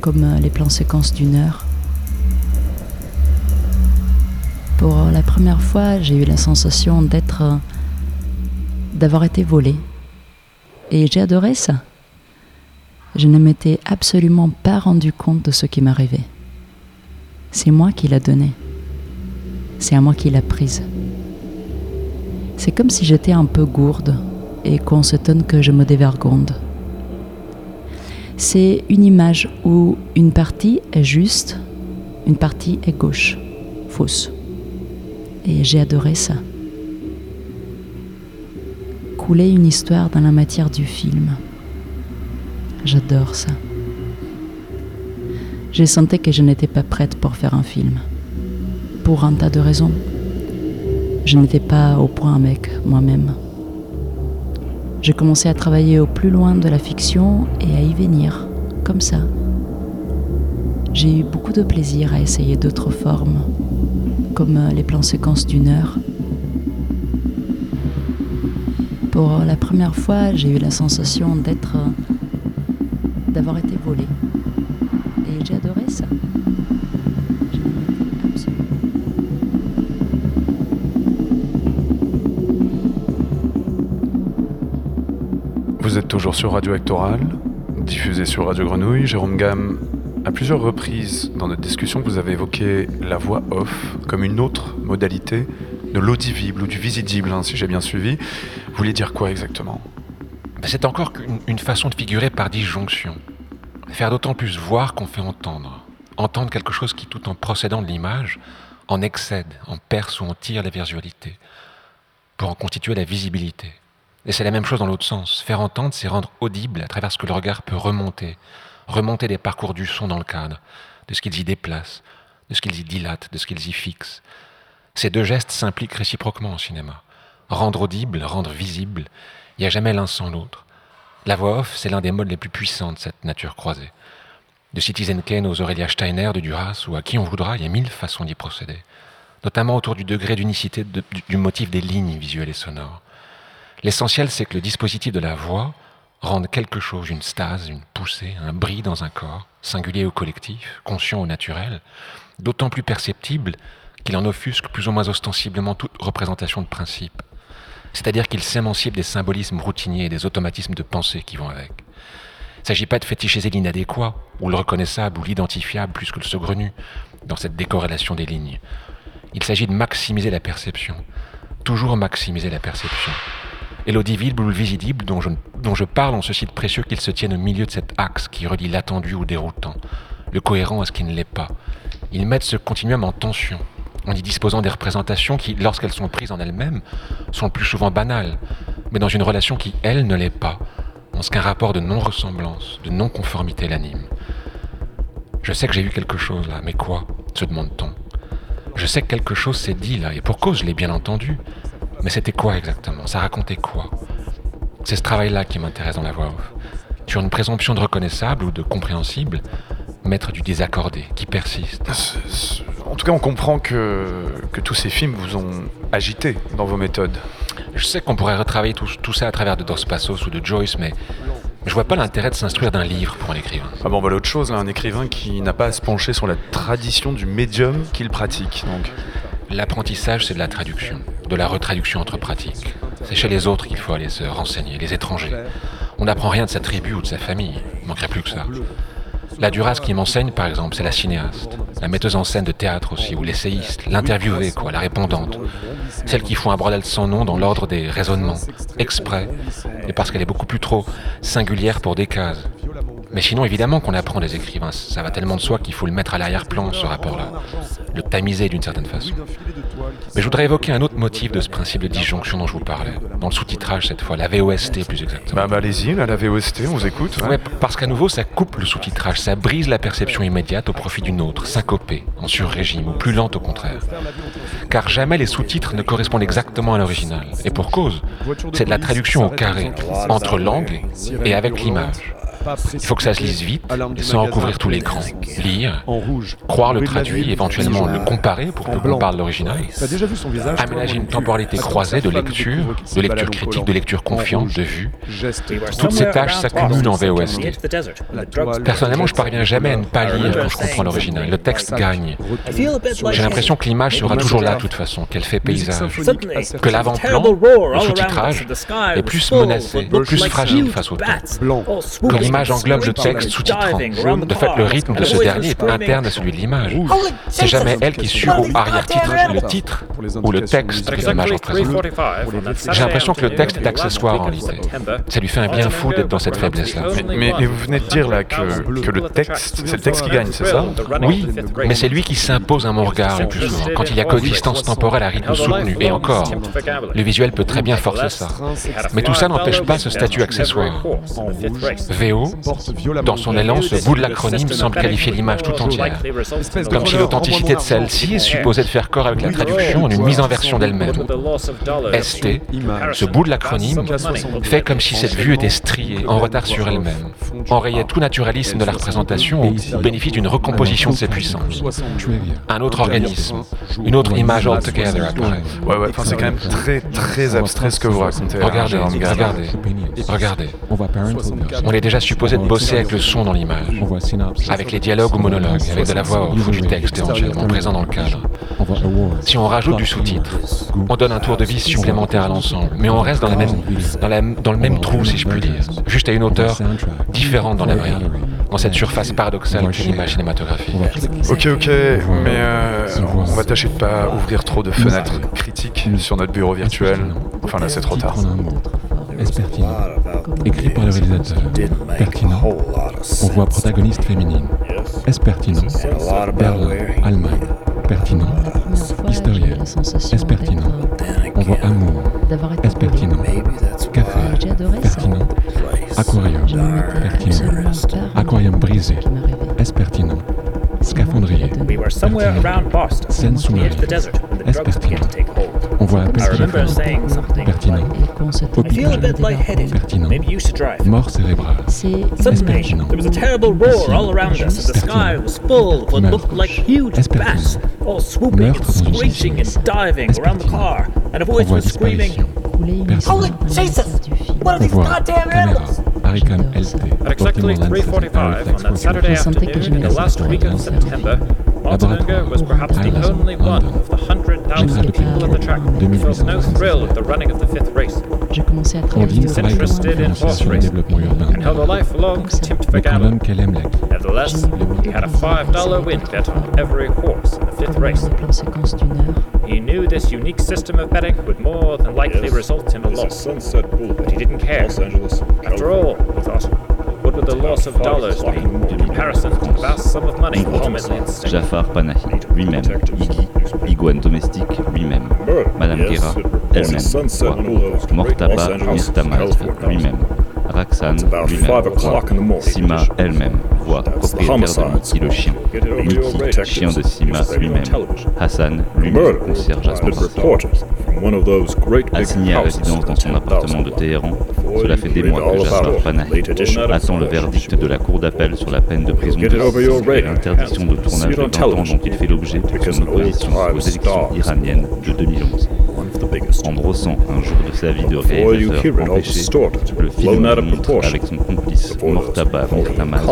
comme euh, les plans séquences d'une heure. Pour euh, la première fois, j'ai eu la sensation d'être. euh, d'avoir été volée. Et j'ai adoré ça. Je ne m'étais absolument pas rendu compte de ce qui m'arrivait. C'est moi qui l'a donné. C'est à moi qui l'a prise. C'est comme si j'étais un peu gourde et qu'on s'étonne que je me dévergonde. C'est une image où une partie est juste, une partie est gauche, fausse. Et j'ai adoré ça. Couler une histoire dans la matière du film. J'adore ça. J'ai senti que je n'étais pas prête pour faire un film. Pour un tas de raisons. Je n'étais pas au point avec moi-même. J'ai commencé à travailler au plus loin de la fiction et à y venir, comme ça. J'ai eu beaucoup de plaisir à essayer d'autres formes, comme les plans séquences d'une heure. Pour la première fois, j'ai eu la sensation d'être. d'avoir été volée. Et j'ai adoré ça. Êtes toujours sur Radio Actoral, diffusé sur Radio Grenouille. Jérôme Gamme, à plusieurs reprises dans notre discussion, vous avez évoqué la voix off comme une autre modalité de l'audible ou du visible, hein, si j'ai bien suivi. Vous vouliez dire quoi exactement? Ben, C'est encore une façon de figurer par disjonction. Faire d'autant plus voir qu'on fait entendre. Entendre quelque chose qui, tout en procédant de l'image, en excède, en perce ou en tire la visualité, pour en constituer la visibilité. Et c'est la même chose dans l'autre sens. Faire entendre, c'est rendre audible à travers ce que le regard peut remonter, remonter des parcours du son dans le cadre, de ce qu'ils y déplacent, de ce qu'ils y dilatent, de ce qu'ils y fixent. Ces deux gestes s'impliquent réciproquement au cinéma. Rendre audible, rendre visible, il n'y a jamais l'un sans l'autre. La voix off, c'est l'un des modes les plus puissants de cette nature croisée. De Citizen Kane aux Aurélia Steiner de Duras ou à qui on voudra, il y a mille façons d'y procéder. Notamment autour du degré d'unicité du motif des lignes visuelles et sonores. L'essentiel, c'est que le dispositif de la voix rende quelque chose, une stase, une poussée, un bris dans un corps, singulier ou collectif, conscient ou naturel, d'autant plus perceptible qu'il en offusque plus ou moins ostensiblement toute représentation de principe. C'est-à-dire qu'il s'émancipe des symbolismes routiniers et des automatismes de pensée qui vont avec. Il ne s'agit pas de fétichiser l'inadéquat, ou le reconnaissable, ou l'identifiable plus que le saugrenu, dans cette décorrélation des lignes. Il s'agit de maximiser la perception, toujours maximiser la perception. Et l'audible ou le visible dont je, dont je parle en ce site précieux qu'il se tienne au milieu de cet axe qui relie l'attendu au déroutant, le cohérent à ce qui ne l'est pas. Ils mettent ce continuum en tension, en y disposant des représentations qui, lorsqu'elles sont prises en elles-mêmes, sont le plus souvent banales, mais dans une relation qui, elle, ne l'est pas, en ce qu'un rapport de non-ressemblance, de non-conformité l'anime. Je sais que j'ai eu quelque chose là, mais quoi? se demande-t-on. Je sais que quelque chose s'est dit là, et pour cause, je l'ai bien entendu. Mais c'était quoi exactement? Ça racontait quoi? C'est ce travail-là qui m'intéresse dans la voix off. Sur une présomption de reconnaissable ou de compréhensible, mettre du désaccordé, qui persiste. En tout cas, on comprend que, que tous ces films vous ont agité dans vos méthodes. Je sais qu'on pourrait retravailler tout, tout, ça à travers de Dos Passos ou de Joyce, mais je vois pas l'intérêt de s'instruire d'un livre pour un écrivain. Ah bon, voilà autre chose, là, un écrivain qui n'a pas à se pencher sur la tradition du médium qu'il pratique. Donc. L'apprentissage, c'est de la traduction, de la retraduction entre pratiques. C'est chez les autres qu'il faut aller se renseigner, les étrangers. On n'apprend rien de sa tribu ou de sa famille, il manquerait plus que ça. La Duras qui m'enseigne, par exemple, c'est la cinéaste, la metteuse en scène de théâtre aussi, ou l'essayiste, l'interviewée, la répondante. Celle qui font un bordel sans nom dans l'ordre des raisonnements, exprès, et parce qu'elle est beaucoup plus trop singulière pour des cases. Mais sinon, évidemment qu'on apprend des écrivains. Ça va tellement de soi qu'il faut le mettre à l'arrière-plan, ce rapport-là. Le tamiser d'une certaine façon. Mais je voudrais évoquer un autre motif de ce principe de disjonction dont je vous parlais. Dans le sous-titrage, cette fois. La VOST, plus exactement. Bah, bah allez-y, la VOST, on vous écoute. Ouais, parce qu'à nouveau, ça coupe le sous-titrage. Ça brise la perception immédiate au profit d'une autre, syncopée, en sur-régime, ou plus lente au contraire. Car jamais les sous-titres ne correspondent exactement à l'original. Et pour cause, c'est de la traduction au carré, entre langue et avec l'image. Il faut que ça se lise vite sans recouvrir tout l'écran. Lire, croire le traduit, éventuellement le comparer pour que l'on parle l'original. Aménager une temporalité croisée de lecture, de lecture critique, de lecture confiante, de vue. Toutes ces tâches s'accumulent en VOST. Personnellement, je parviens jamais à ne pas lire quand je comprends l'original. Le texte gagne. J'ai l'impression que l'image sera toujours là de toute façon, qu'elle fait paysage. Que l'avant-plan, le sous-titrage, est plus menacé, plus fragile face au temps. L'image englobe le texte sous-titrant. De fait, le rythme de ce dernier est interne à celui de l'image. C'est jamais elle qui sur ou arrière-titre le titre ou le texte que l'image représente. J'ai l'impression que le texte est accessoire en réalité. Ça lui fait un bien fou d'être dans cette faiblesse-là. Mais, mais, mais, vous venez de dire là que, que le texte, c'est le texte qui gagne, c'est ça? Oui, mais c'est lui qui s'impose à mon regard le plus souvent, quand il y a coexistence temporelle à rythme soutenu. Et encore, le visuel peut très bien forcer ça. Mais tout ça n'empêche pas ce statut accessoire. VO, dans son élan, ce bout de l'acronyme semble qualifier l'image tout entière. Comme si l'authenticité de celle-ci est supposée de faire corps avec la traduction en une mise en version d'elle-même. ST, ce bout de l'acronyme, fait comme si cette vue était striée, en retard sur elle-même, enrayait tout naturalisme de la représentation au bénéfice d'une recomposition de ses puissances. Un autre organisme, une autre image altogether apparaît. Ouais, ouais, enfin, c'est quand même très, très abstrait ce que vous racontez. Regardez, regardez, regardez. On est déjà supposé de bosser avec le son dans l'image, avec les dialogues ou monologues, avec de la voix off ou du texte éventuellement présent dans le cadre. Si on rajoute du sous-titre, on donne un tour de vis supplémentaire à l'ensemble, mais on reste dans le même trou, si je puis dire, juste à une hauteur différente dans la vraie, dans cette surface paradoxale qu'est l'image cinématographique. Ok, ok, mais euh, on va tâcher de pas ouvrir trop de fenêtres critiques sur notre bureau virtuel. Enfin là, c'est trop tard. Est-ce pertinent Écrit par le réalisateur. Pertinent. On voit protagoniste féminine. Est-ce pertinent Berlin, Allemagne. Pertinent. Historienne. Est-ce pertinent On voit amour. Est-ce pertinent Café. Pertinent. Aquarium. Pertinent. Aquarium brisé. Est-ce pertinent Scaphandrier. Scène sous-marine. Est-ce pertinent On voit appel téléphonique. Pertinent. Hôpital. Pertinent. Mort cérébrale. Est-ce pertinent? There was a terrible roar all around us, and the sky was full of what looked like huge bats, all swooping and screeching piscine. and diving around the car, and a voice was screaming. Pertinent. Jesus! What are these goddamn animals? Haricam LT. At exactly 3.45 on that Saturday afternoon in the last week of September, Altenberger was perhaps the only one of the 100,000 people at the track who felt no thrill at the running of the fifth race. J'ai commencé à travailler Ondine was interested in horse racing and held a lifelong contempt for gambling. même qu'elle aime. Nevertheless, he had a $5 win bet on every horse in the fifth race. un plan séquence d'une heure. He knew this unique system of betting would more than likely result in a loss, Sunset Boulevard. but he didn't care. Los Angeles. After all, he thought, what with the loss of dollars in comparison to the vast sum of money at stake. Jafar Panahi lui-même, Iggy, iguane domestique lui-même, Madame Guerra elle-même, Mortaba Mirtamaz lui-même, Raksan lui-même, Sima elle-même, voix, propriétaire de Mickey le chien, Mickey, chien de Sima lui-même, Hassan lui-même, concierge à son Assigné à résidence dans son appartement de Téhéran, cela fait des mois que Jafar Panahi attend le verdict de la cour d'appel sur la peine de prison de 6 ans et l'interdiction de tournage de 20 ans dont il fait l'objet pour son opposition aux élections iraniennes de 2011. En brossant un jour de sa vie de réalisateur empêché, le film montre avec son complice Mortaba Mirtamaz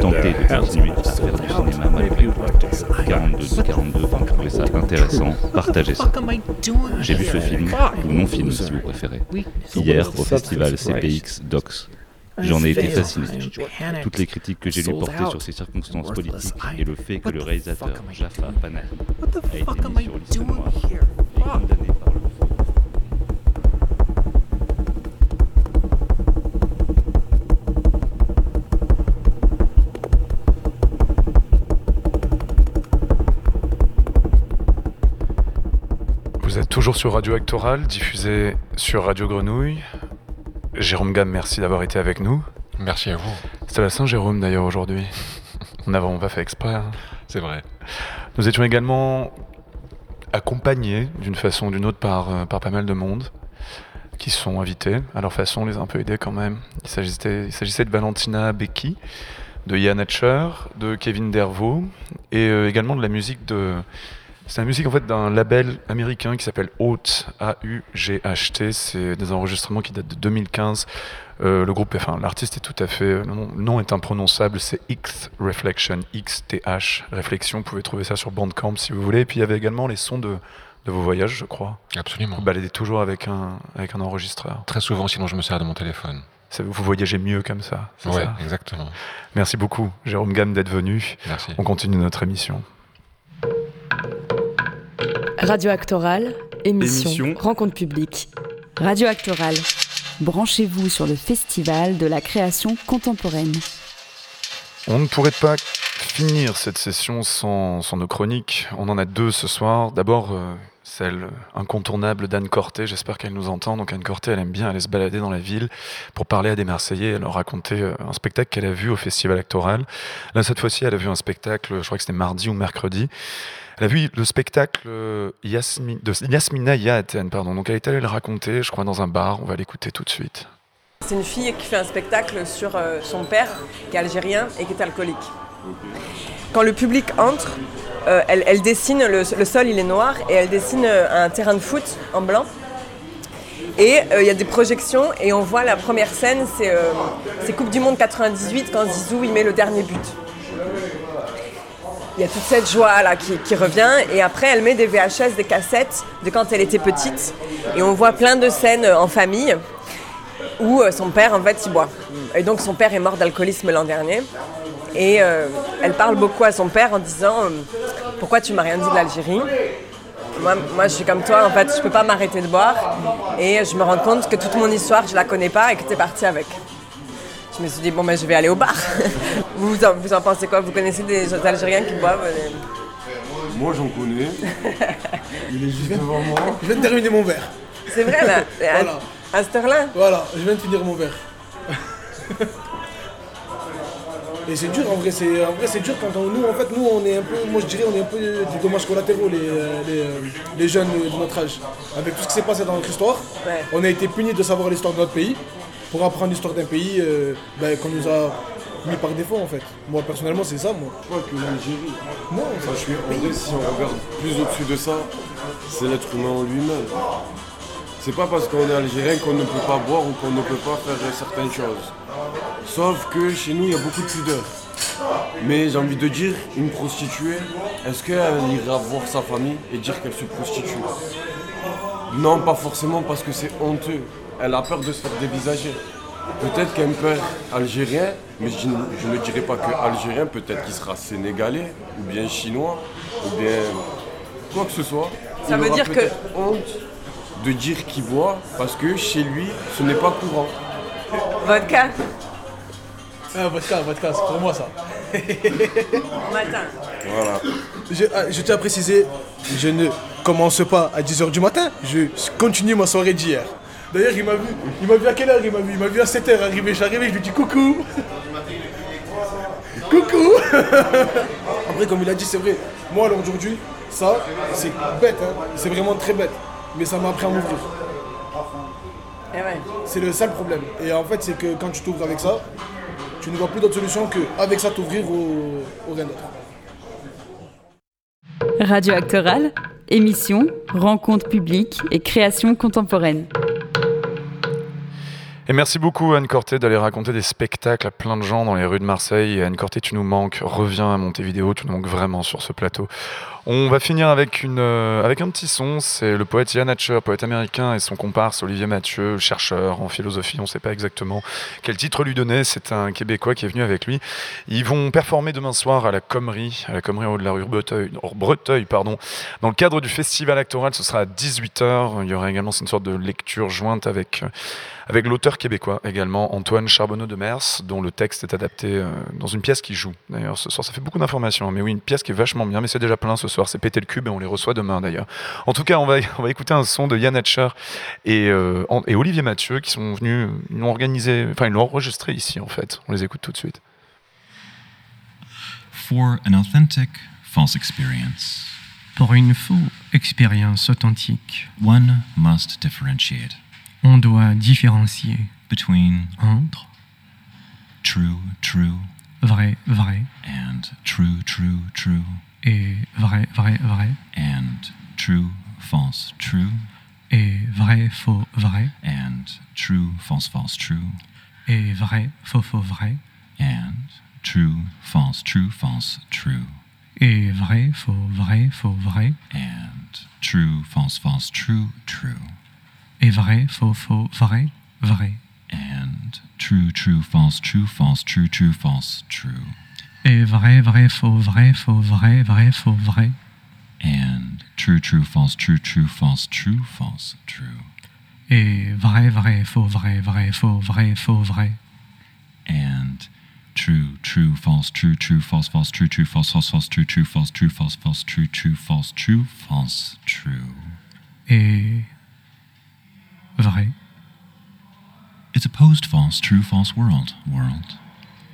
tenter de continuer à faire du cinéma malgré tout. 42 de 42, vous trouvez ça intéressant, partagez ça. J'ai vu ce film, ou non film si vous préférez, hier au festival CPX Docs. J'en ai été fasciné. Toutes les critiques que j'ai lues portaient sur ces circonstances politiques et le fait que le réalisateur Jaffa Panahi a été mis sur liste noire et condamné toujours sur Radio Actoral, diffusé sur Radio Grenouille. Jérôme Gamme, merci d'avoir été avec nous. Merci à vous. C'était la Saint-Jérôme d'ailleurs aujourd'hui. *laughs* On n'avons pas fait exprès. hein. C'est vrai. Nous étions également accompagnés d'une façon ou d'une autre par, euh, par pas mal de monde qui sont invités. À leur façon, on les a un peu aidés quand même. Il s'agissait, il s'agissait de Valentina Becky, de Yann Hatcher, de Kevin Dervaux et euh, également de la musique de. C'est la musique en fait d'un label américain qui s'appelle Haute, A-U-G-H-T. C'est des enregistrements qui datent de 2015. Euh, le groupe, enfin l'artiste est tout à fait, le nom, le nom est imprononçable, c'est X Reflection, X-T-H, Réflexion. Vous pouvez trouver ça sur Bandcamp si vous voulez. Et puis il y avait également les sons de, de vos voyages, je crois. Absolument. Vous baladez toujours avec un, avec un enregistreur. Très souvent, sinon je me sers de mon téléphone. Vous voyagez mieux comme ça. ça? exactement. Merci beaucoup, Jérôme Gamme, d'être venu. Merci. On continue notre émission. Radio Actoral, émission, Émission. rencontre publique. Radio Actoral. Branchez-vous sur le festival de la création contemporaine. On ne pourrait pas finir cette session sans, sans nos chroniques. On en a deux ce soir. D'abord, euh, celle incontournable d'Anne Corté. J'espère qu'elle nous entend. Donc Anne Corté, elle aime bien aller se balader dans la ville pour parler à des Marseillais et leur raconter euh, un spectacle qu'elle a vu au Festival Actoral. Là, cette fois-ci, elle a vu un spectacle, je crois que c'était mardi ou mercredi. Elle a vu le spectacle euh, de Yasmina Yahaten, pardon. Donc elle est allée le raconter, je crois, dans un bar. On va l'écouter tout de suite. C'est une fille qui fait un spectacle sur euh, son père, qui est algérien et qui est alcoolique. Quand le public entre, euh, elle, dessine, le, sol il est noir, et elle dessine un terrain de foot en blanc. Et il y a des projections, et on voit la première scène, c'est c'est Coupe du Monde 98, quand Zizou il met le dernier but. Il y a toute cette joie là qui, revient. Et après elle met des VHS, des cassettes de quand elle était petite. Et on voit plein de scènes euh, en famille où euh, son père en fait il boit. Et donc son père est mort d'alcoolisme l'an dernier. Et euh, elle parle beaucoup à son père en disant pourquoi tu m'as rien dit de l'Algérie? Moi, moi, je suis comme toi, en fait, je peux pas m'arrêter de boire. Et je me rends compte que toute mon histoire, je la connais pas et que tu es parti avec. Je me suis dit, bon, ben, je vais aller au bar. *laughs* vous, vous en, vous en pensez quoi? Vous connaissez des Algériens qui boivent euh, Moi j'en connais. Il est juste devant moi. Je viens de terminer mon verre. C'est vrai, là à- *laughs* Voilà. À cette heure-là? Voilà, je viens de finir mon verre. *laughs* Et c'est dur en vrai, c'est en vrai c'est dur quand on- nous en fait nous on est un peu moi je dirais on est un peu des dommages collatéraux les, euh, les, euh, les jeunes de notre âge. Avec tout ce qui s'est passé dans notre histoire, Ouais. on a été punis de savoir l'histoire de notre pays pour apprendre l'histoire d'un pays euh, ben, qu'on nous a mis par défaut en fait. Moi personnellement c'est ça moi. Pas que l'Algérie. Non, Ça, je suis en vrai, si on regarde plus au-dessus de ça, c'est l'être humain en lui-même. C'est pas parce qu'on est algérien qu'on ne peut pas boire ou qu'on ne peut pas faire certaines choses. Sauf que chez nous, il y a beaucoup de pudeur. Mais j'ai envie de dire, une prostituée, est-ce qu'elle ira voir sa famille et dire qu'elle se prostitue? Non, pas forcément parce que c'est honteux. Elle a peur de se faire dévisager. Peut-être qu'un père algérien, mais je, ne- je ne dirais pas que algérien, peut-être qu'il sera sénégalais, ou bien chinois, ou bien quoi que ce soit. Ça Il veut aura dire que- honte de dire qu'il boit parce que chez lui, ce n'est pas courant. Vodka Ah, vodka, vodka, c'est pour moi ça. *laughs* Matin. Voilà. Je, ah, je tiens à préciser, je ne commence pas à 10h du matin, je continue ma soirée d'hier. D'ailleurs, il m'a vu, il m'a vu à quelle heure il m'a vu Il m'a vu à 7h arriver, je suis arrivé, je lui dis coucou. *laughs* coucou. *laughs* Après, comme il a dit, c'est vrai, moi alors aujourd'hui, ça, c'est bête, hein. c'est vraiment très bête. Mais ça m'a appris à m'ouvrir. Eh ouais. C'est le seul problème. Et en fait, c'est que quand tu t'ouvres avec ça, tu ne vois plus d'autre solution que avec ça t'ouvrir au, au rien d'autre. Radio Actoral, émission, rencontre publique et création contemporaine. Et merci beaucoup Anne Corté d'aller raconter des spectacles à plein de gens dans les rues de Marseille. Anne Corté, tu nous manques. Reviens à Montevideo, tu nous manques vraiment sur ce plateau. On va finir avec, une, euh, avec un petit son. C'est le poète Ian Hatcher, poète américain, et son comparse Olivier Mathieu, chercheur en philosophie. On ne sait pas exactement quel titre lui donner. C'est un Québécois qui est venu avec lui. Ils vont performer demain soir à la Commerie, à la Commerie en haut de la rue Breteuil, pardon. Dans le cadre du festival actoral, ce sera à 18h. Il y aura également une sorte de lecture jointe avec, avec l'auteur québécois également, Antoine Charbonneau de Mers, dont le texte est adapté euh, dans une pièce qui joue. D'ailleurs, ce soir, ça fait beaucoup d'informations. Mais oui, une pièce qui est vachement bien, mais c'est déjà plein ce soir. C'est péter le cube et on les reçoit demain d'ailleurs. En tout cas, on va, *laughs* on va écouter un son de Yann Hatcher et, euh, et Olivier Mathieu qui sont venus, ils l'ont organisé, enfin, ils l'ont enregistré ici en fait. On les écoute tout de suite. For an authentic false experience, Pour une faux expérience authentique, one must differentiate on doit différencier between entre true, true, vrai, vrai and true, true, true, et vrai, vrai, vrai and true, false, true, et vrai, faux, vrai and true, false, false, true, et vrai, faux, faux, vrai and true, false, true, false, true, et vrai, faux, vrai, faux, vrai and true, false, false, true, true, et vrai, faux, faux, vrai, vrai and true, true, false, true, false, true, true, false, true, et vrai, vrai, faux, vrai, faux, vrai, vrai, faux, vrai and true, true, false, true, true, false, true, false, true, et vrai, vrai, faux, vrai, vrai, faux, vrai, faux, vrai and true, true, false, true, true, false, false, true, true, false, false, false, true, true, false, true, false, false, true, true, false, true, false, true. et vrai. It's a post false, true, false world, world.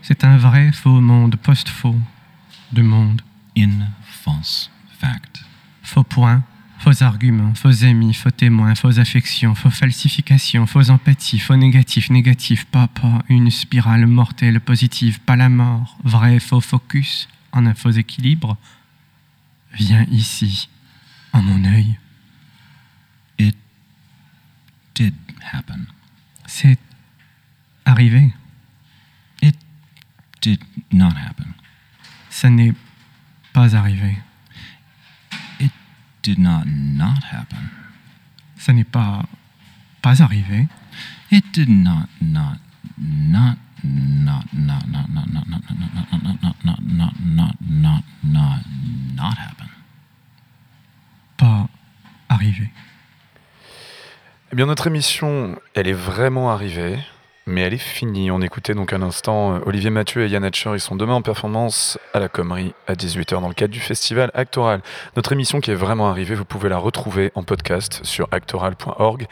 C'est un vrai faux monde post-faux de monde. In false fact. Faux points, faux arguments, faux amis, faux témoins, faux affections, faux falsifications, faux empathie, faux négatif, négatif, pas, pas, une spirale mortelle positive, pas la mort, vrai faux focus, en un faux équilibre. Viens ici, en mon œil. Did happen. C'est arrivé. It did not happen. Ça n'est pas arrivé. It did not not happen. Ça n'est pas pas arrivé. It did not not not not not not not not not not not not not not not not not not happen. Pas arrivé. Eh bien, notre émission, elle est vraiment arrivée, mais elle est finie. On écoutait donc un instant euh, Olivier Mathieu et Yann Hatcher. Ils sont demain en performance à la Commerie à 18h dans le cadre du festival Actoral. Notre émission qui est vraiment arrivée, vous pouvez la retrouver en podcast sur actoral.org.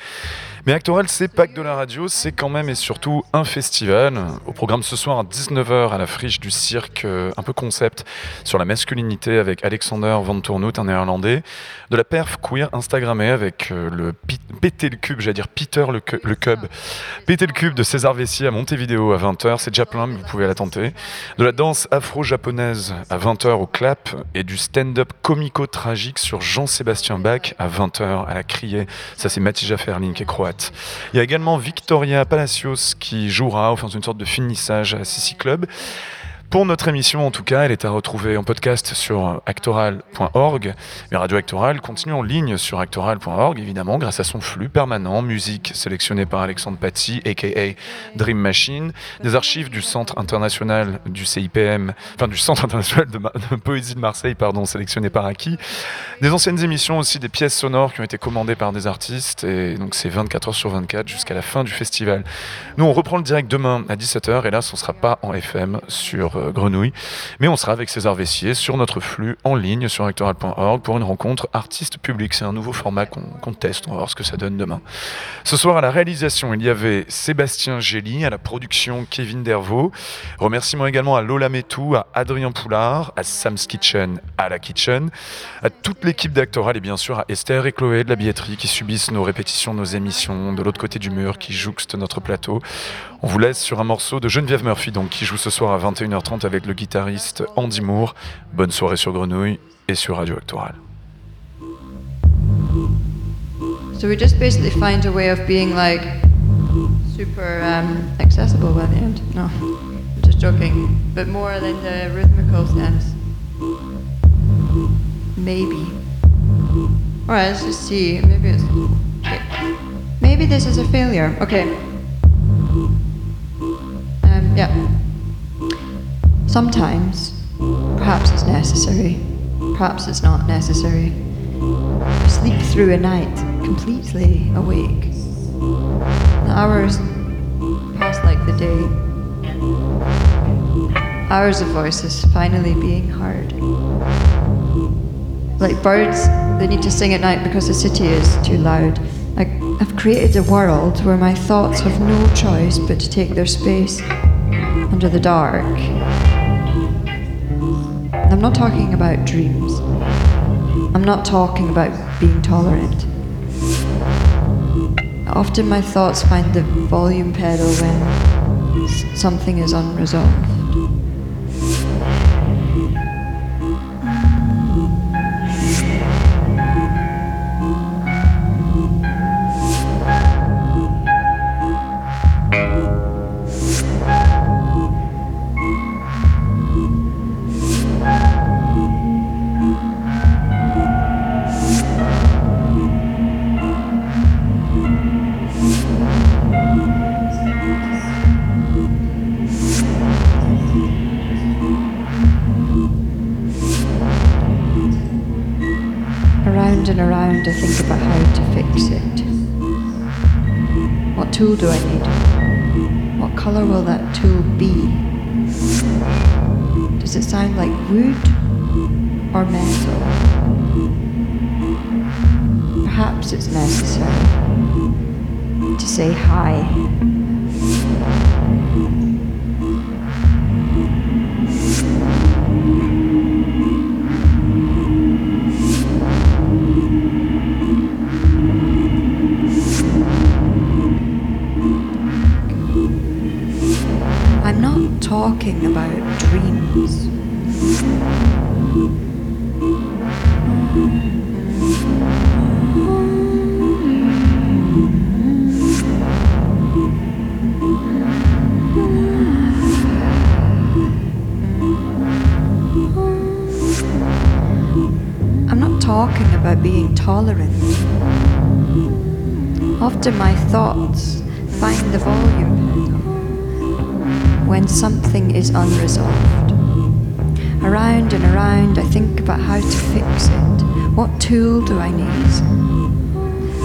Mais Actoral, c'est pas que de la radio, c'est quand même et surtout un festival. Au programme ce soir à 19h à la friche du cirque, euh, un peu concept sur la masculinité avec Alexander Van Tournout, un néerlandais. De la perf queer Instagrammée avec euh, le péter le cube, j'allais dire Peter le, le cub. Péter le cube de César Vessi à Montevideo à 20h, c'est déjà plein, mais vous pouvez la tenter. De la danse afro-japonaise à 20h au clap et du stand-up comico-tragique sur Jean-Sébastien Bach à 20h à la criée. Ça, c'est Matija Ferlin qui est croate. Il y a également Victoria Palacios qui jouera, enfin, une sorte de finissage à Sissi Club. Pour notre émission, en tout cas, elle est à retrouver en podcast sur actoral.org. Mais Radio Actoral continue en ligne sur actoral.org, évidemment, grâce à son flux permanent, musique sélectionnée par Alexandre Paty, aka Dream Machine, des archives du Centre international du CIPM, enfin du Centre international de, poésie de Marseille, pardon, sélectionné par Aki, des anciennes émissions aussi, des pièces sonores qui ont été commandées par des artistes, et donc c'est 24 heures sur 24 jusqu'à la fin du festival. Nous, on reprend le direct demain à 17h, et là, ce ne sera pas en FM sur euh, Grenouille. Mais on sera avec César Vessier sur notre flux en ligne sur actoral.org pour une rencontre artiste public. C'est un nouveau format qu'on teste. On va voir ce que ça donne demain. Ce soir, à la réalisation, il y avait Sébastien Gély, à la production Kevin Dervaux. Remerciements également à Lola Metou, à Adrien Poulard, à Sam's Kitchen, à la Kitchen, à toute l'équipe d'Actoral et bien sûr à Esther et Chloé de la billetterie qui subissent nos répétitions, nos émissions, de l'autre côté du mur, qui jouxtent notre plateau. On vous laisse sur un morceau de Geneviève Murphy, donc, qui joue ce soir à 21h30 avec le guitariste Andy Moore. Bonne soirée sur Grenouille et sur Radio Actoral. So we just basically find a way of being like super um, accessible by the end. No, just joking. But more in the rhythmical sense. Maybe. Alright, let's just see. Maybe it's. Okay. Maybe this is a failure. Okay. Um, yeah. Sometimes, perhaps it's necessary, perhaps it's not necessary. Sleep through a night completely awake. The hours pass like the day. Hours of voices finally being heard. Like birds, they need to sing at night because the city is too loud. I, I've created a world where my thoughts have no choice but to take their space under the dark. I'm not talking about dreams. I'm not talking about being tolerant. Often my thoughts find the volume pedal when something is unresolved. Talking about being tolerant. Often my thoughts find the volume when something is unresolved. Around and around, I think about how to fix it. What tool do I need?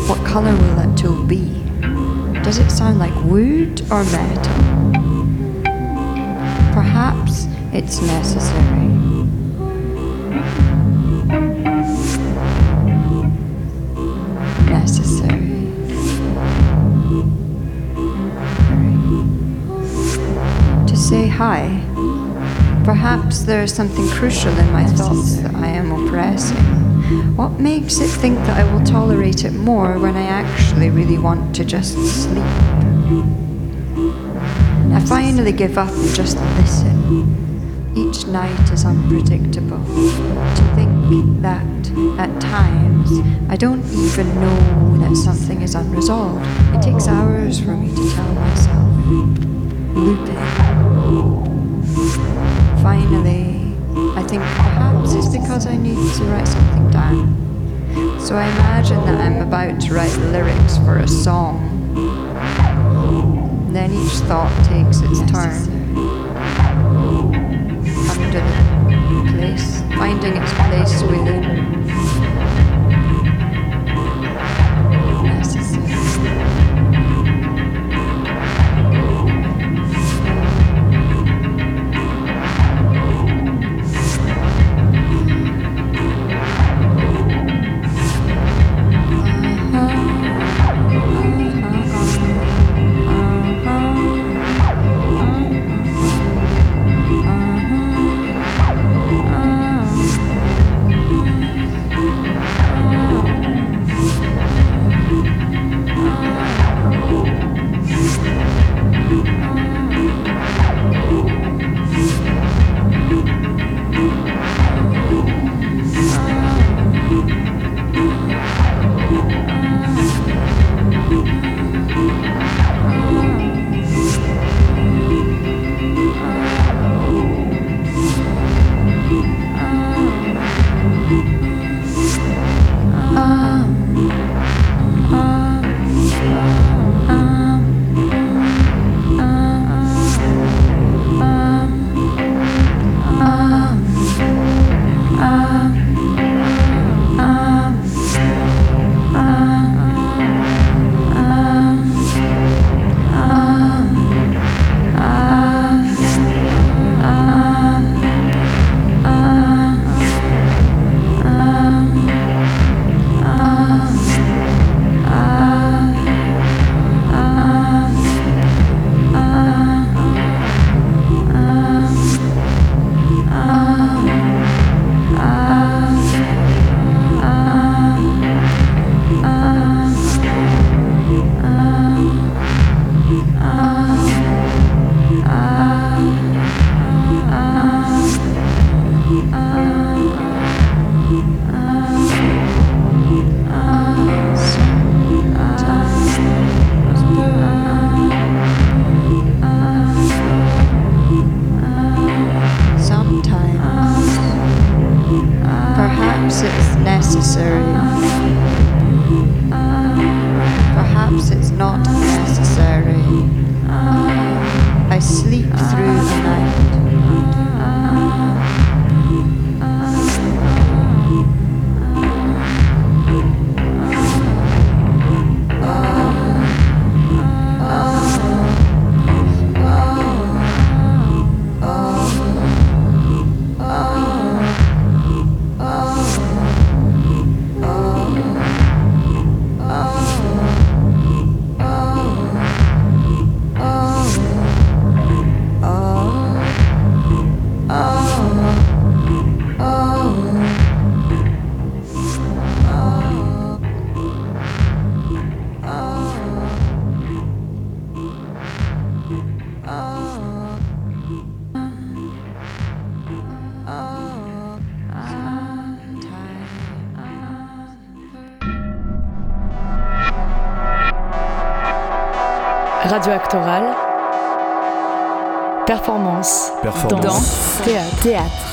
What colour will that tool be? Does it sound like wood or metal? Perhaps it's necessary. Say hi. Perhaps there is something crucial in my thoughts that I am oppressing. What makes it think that I will tolerate it more when I actually really want to just sleep? I finally give up and just listen. Each night is unpredictable. To think that at times I don't even know that something is unresolved. It takes hours for me to tell myself. Looping finally, I think perhaps it's because I need to write something down. So I imagine that I'm about to write lyrics for a song. Then each thought takes its turn. Under the place, finding its place within.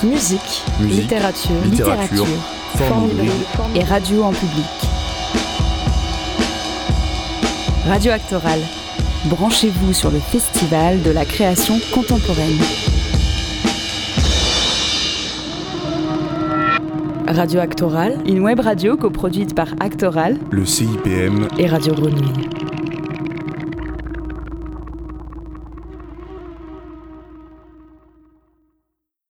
Musique. Musique. Littérature. Littérature. Forme. Et radio en public. Radio Actoral. Branchez-vous sur le festival de la création contemporaine. Radio Actoral. Une web radio coproduite par Actoral Le CIPM et Radio Grenouille.